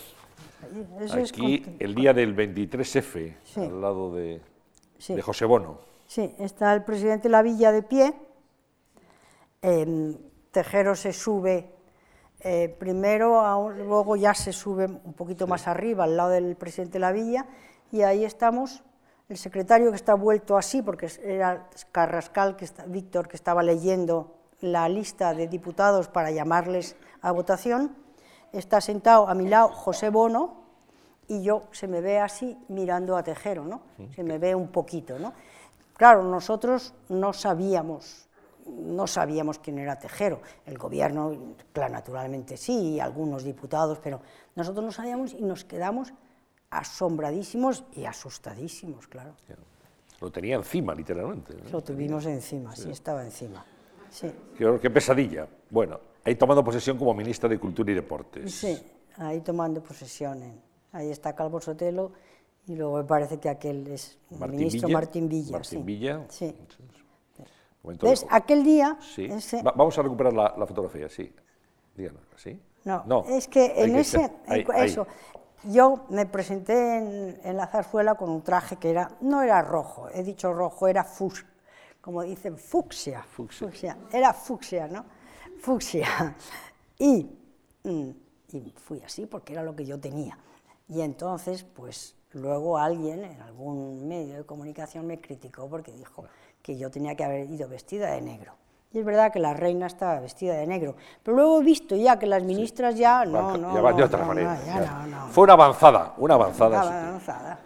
[SPEAKER 1] Aquí,
[SPEAKER 2] con-
[SPEAKER 1] el día del 23F,
[SPEAKER 2] Sí.
[SPEAKER 1] al lado de,
[SPEAKER 2] sí.
[SPEAKER 1] de José Bono.
[SPEAKER 2] Sí, está el presidente Lavilla de pie. em, Tejero se sube eh, primero, a un- luego ya se sube un poquito más arriba, al lado del presidente Lavilla, y ahí estamos el secretario que está vuelto así, porque era Carrascal, que está, Víctor, que estaba leyendo la lista de diputados para llamarles a votación. Está sentado a mi lado José Bono, y yo se me ve así mirando a Tejero, ¿no? Se me ve un poquito, ¿no? Claro, nosotros no sabíamos, no sabíamos quién era Tejero. El gobierno, claro, naturalmente sí, y algunos diputados, pero nosotros no sabíamos y nos quedamos asombradísimos y asustadísimos, claro.
[SPEAKER 1] Lo tenía encima, literalmente. ¿no?
[SPEAKER 2] Lo tuvimos encima, sí, estaba encima. Sí,
[SPEAKER 1] Qué, qué pesadilla. Bueno, ahí tomando posesión como ministra de Cultura y Deportes.
[SPEAKER 2] sí, ahí tomando posesión. Ahí está Calvo Sotelo y luego me parece que aquel es el
[SPEAKER 1] Martín
[SPEAKER 2] ministro
[SPEAKER 1] Villa,
[SPEAKER 2] Martín Villa.
[SPEAKER 1] Martín
[SPEAKER 2] sí.
[SPEAKER 1] Villa.
[SPEAKER 2] Sí. ¿Ves?
[SPEAKER 1] de-
[SPEAKER 2] Aquel día,
[SPEAKER 1] Sí.
[SPEAKER 2] ese-
[SPEAKER 1] Va- vamos a recuperar la, la fotografía, sí. Díganos, ¿sí?
[SPEAKER 2] no, es que en ese,
[SPEAKER 1] ahí,
[SPEAKER 2] en-
[SPEAKER 1] ahí.
[SPEAKER 2] eso, yo me presenté en, en la zarzuela con un traje que era, no era rojo, he dicho rojo, era fus, como dicen, fucsia,
[SPEAKER 1] Fucsia.
[SPEAKER 2] era fucsia, ¿no? Fucsia. Y, mm, y fui así porque era lo que yo tenía. Y entonces, pues luego alguien en algún medio de comunicación me criticó porque dijo que yo tenía que haber ido vestida de negro. Y es verdad que la reina estaba vestida de negro, pero luego he visto ya que las ministras ya no, no,
[SPEAKER 1] ya van de
[SPEAKER 2] no,
[SPEAKER 1] otra
[SPEAKER 2] no,
[SPEAKER 1] manera.
[SPEAKER 2] ya
[SPEAKER 1] ya.
[SPEAKER 2] no, no.
[SPEAKER 1] Fue una avanzada, una avanzada. Sí.
[SPEAKER 2] avanzada.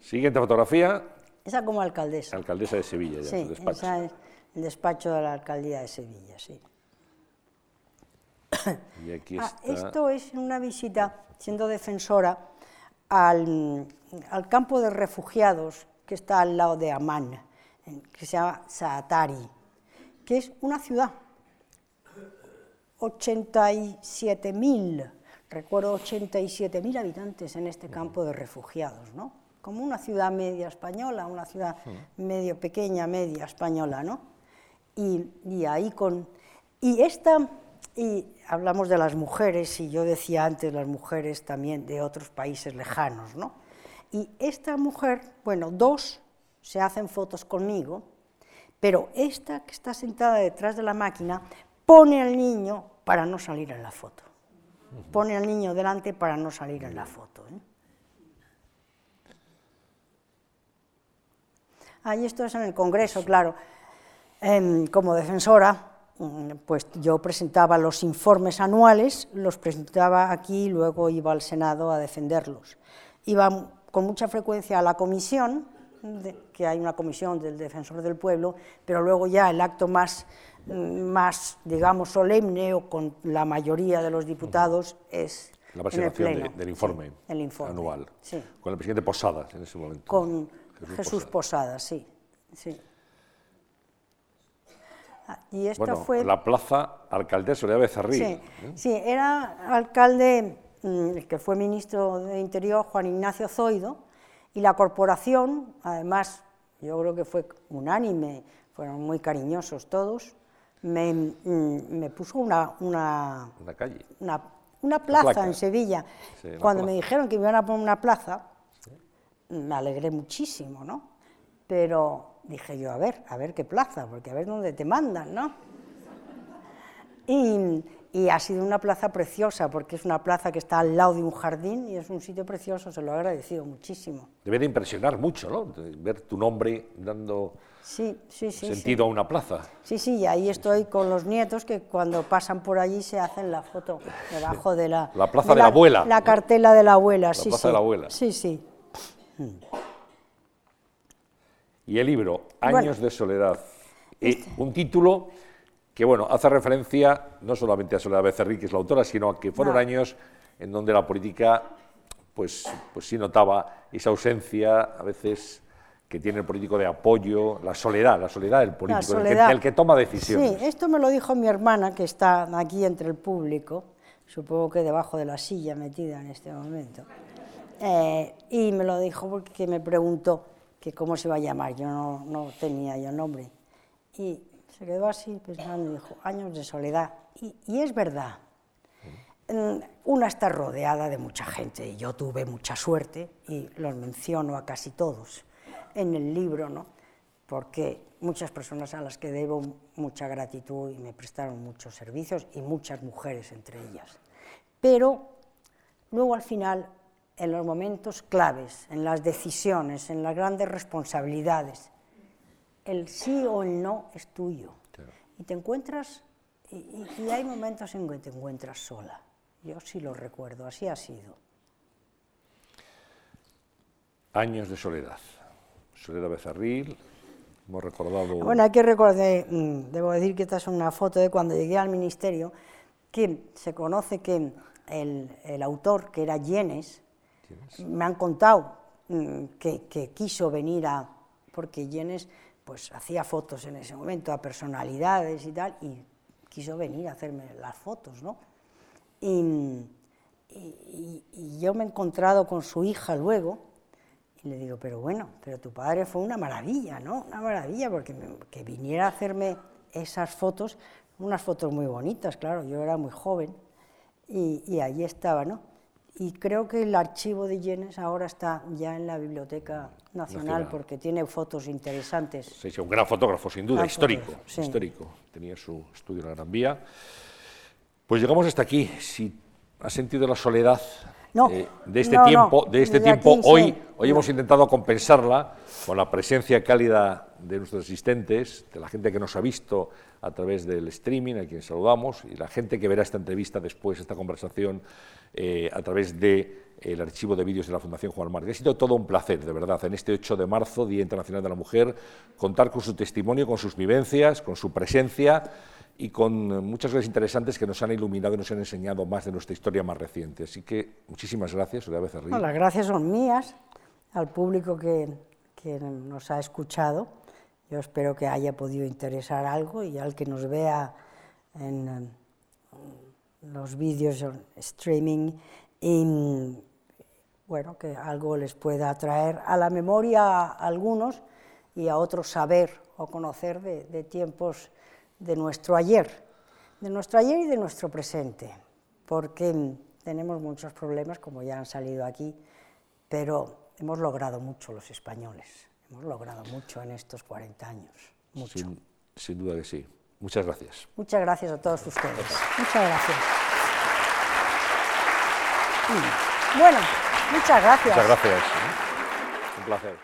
[SPEAKER 1] Siguiente fotografía,
[SPEAKER 2] Esa como alcaldesa.
[SPEAKER 1] alcaldesa de Sevilla, ya,
[SPEAKER 2] Sí,
[SPEAKER 1] su despacho.
[SPEAKER 2] esa es el despacho de la alcaldía de Sevilla, sí.
[SPEAKER 1] Y aquí
[SPEAKER 2] Ah, esto es una visita, siendo defensora, al, al campo de refugiados que está al lado de Amán, que se llama Saatari, que es una ciudad. 87.000, recuerdo 87.000 habitantes en este campo de refugiados, ¿no? Como una ciudad media española, una ciudad medio pequeña, media española, ¿no? Y, y ahí con... Y esta... Y hablamos de las mujeres, y yo decía antes las mujeres también de otros países lejanos, ¿no? Y esta mujer, bueno, dos se hacen fotos conmigo, pero esta que está sentada detrás de la máquina pone al niño para no salir en la foto. Pone al niño delante para no salir en la foto. ¿eh? Ahí esto es en el Congreso, claro. Em, como defensora, mm, pues yo presentaba los informes anuales, los presentaba aquí y luego iba al Senado a defenderlos. Iba con mucha frecuencia a la comisión, que hay una comisión del Defensor del Pueblo, pero luego ya el acto más, mm, más digamos, solemne o con la mayoría de los diputados es
[SPEAKER 1] La
[SPEAKER 2] en el
[SPEAKER 1] presentación de-
[SPEAKER 2] Pleno.
[SPEAKER 1] del
[SPEAKER 2] Sí,
[SPEAKER 1] informe,
[SPEAKER 2] el informe,
[SPEAKER 1] anual.
[SPEAKER 2] sí.
[SPEAKER 1] Con el presidente Posadas en ese momento.
[SPEAKER 2] Con
[SPEAKER 1] Jesús
[SPEAKER 2] Jesús,
[SPEAKER 1] Posada.
[SPEAKER 2] Posada, sí. sí. Ah, Y
[SPEAKER 1] Bueno,
[SPEAKER 2] fue...
[SPEAKER 1] la plaza alcaldesa de Becerril.
[SPEAKER 2] Sí, sí, era alcalde, mm, el que fue ministro de Interior, Juan Ignacio Zoido, y la corporación, además, yo creo que fue unánime, fueron muy cariñosos todos, me, mm, me puso una, una,
[SPEAKER 1] En la calle.
[SPEAKER 2] una, una plaza
[SPEAKER 1] placa.
[SPEAKER 2] en Sevilla.
[SPEAKER 1] Sí, una
[SPEAKER 2] Cuando me dijeron que me iban a poner una plaza, me alegré muchísimo, ¿no? Pero dije yo, a ver, a ver qué plaza, porque a ver dónde te mandan, ¿no? Y, y ha sido una plaza preciosa, porque es una plaza que está al lado de un jardín y es un sitio precioso, se lo he agradecido muchísimo.
[SPEAKER 1] Debe de impresionar mucho, ¿no? Ver tu nombre dando
[SPEAKER 2] Sí, sí, sí. sí.
[SPEAKER 1] sentido a una plaza.
[SPEAKER 2] Sí, sí, y ahí estoy con los nietos que cuando pasan por allí se hacen la foto debajo de la...
[SPEAKER 1] La plaza de la abuela,
[SPEAKER 2] La cartela de la abuela, sí,
[SPEAKER 1] plaza
[SPEAKER 2] sí.
[SPEAKER 1] de la abuela.
[SPEAKER 2] Sí, sí.
[SPEAKER 1] Y el libro,
[SPEAKER 2] Bueno.
[SPEAKER 1] Años de Soledad. Y un título que, bueno, hace referencia no solamente a Soledad Becerril, que es la autora, sino a que fueron
[SPEAKER 2] No.
[SPEAKER 1] años en donde la política, pues, pues sí notaba esa ausencia, a veces, que tiene el político de apoyo, la soledad, la soledad del político, que-
[SPEAKER 2] soledad.
[SPEAKER 1] del que, toma decisiones.
[SPEAKER 2] Sí, esto me lo dijo mi hermana, que está aquí entre el público, supongo que debajo de la silla metida en este momento. Eh, y me lo dijo porque me preguntó que cómo se iba a llamar, yo no, no tenía yo nombre. Y se quedó así pensando y dijo, años de soledad. Y, y es verdad, Mm, una está rodeada de mucha gente y yo tuve mucha suerte y los menciono a casi todos en el libro, ¿no? porque muchas personas a las que debo mucha gratitud y me prestaron muchos servicios y muchas mujeres entre ellas. Pero luego al final, en los momentos claves, en las decisiones, en las grandes responsabilidades, el sí o el no es tuyo. Y te encuentras, y, y hay momentos en que te encuentras sola. Yo sí lo recuerdo, así ha sido.
[SPEAKER 1] Años de soledad. Soledad Becerril, hemos recordado...
[SPEAKER 2] Bueno, hay que recordar, mm, debo decir que esta es una foto de cuando llegué al ministerio, que se conoce que el, autor, que era Yenes, me han contado mm, que, quiso venir a... porque Yenes pues hacía fotos en ese momento a personalidades y tal, y quiso venir a hacerme las fotos, ¿no? Y, yo me he encontrado con su hija luego y le digo, pero bueno, pero tu padre fue una maravilla, ¿no? Una maravilla, porque que viniera a hacerme esas fotos, unas fotos muy bonitas, claro, yo era muy joven y, y allí estaba, ¿no? Y creo que el archivo de Yenes ahora está ya en la Biblioteca Nacional, porque tiene fotos interesantes.
[SPEAKER 1] Sí, sí, un gran fotógrafo, sin duda, histórico, histórico. Tenía su estudio en la Gran Vía. Pues llegamos hasta aquí. Si has sentido la soledad eh, de este tiempo, de este tiempo hoy, hoy hemos intentado compensarla con la presencia cálida de nuestros asistentes, de la gente que nos ha visto a través del streaming, a quien saludamos, y la gente que verá esta entrevista después, esta conversación, eh, a través del el archivo de vídeos de la Fundación Juan Marc. Ha sido todo un placer, de verdad, en este 8 de marzo, Día Internacional de la Mujer, contar con su testimonio, con sus vivencias, con su presencia y con muchas cosas interesantes que nos han iluminado y nos han enseñado más de nuestra historia más reciente. Así que muchísimas gracias, Orea Becerril.
[SPEAKER 2] No, las gracias son mías, al público que, que, nos ha escuchado. Yo espero que haya podido interesar algo y al que nos vea en, los vídeos streaming y bueno, que algo les pueda traer a la memoria a algunos y a otros saber o conocer de, de tiempos de nuestro ayer, de nuestro ayer y de nuestro presente, porque tenemos muchos problemas, como ya han salido aquí, pero hemos logrado mucho los españoles, hemos logrado mucho en estos 40 años. Mucho.
[SPEAKER 1] Sin, duda que sí. Muchas gracias.
[SPEAKER 2] Muchas gracias a todos ustedes. Muchas gracias. Bueno, muchas gracias.
[SPEAKER 1] Muchas gracias. Un placer.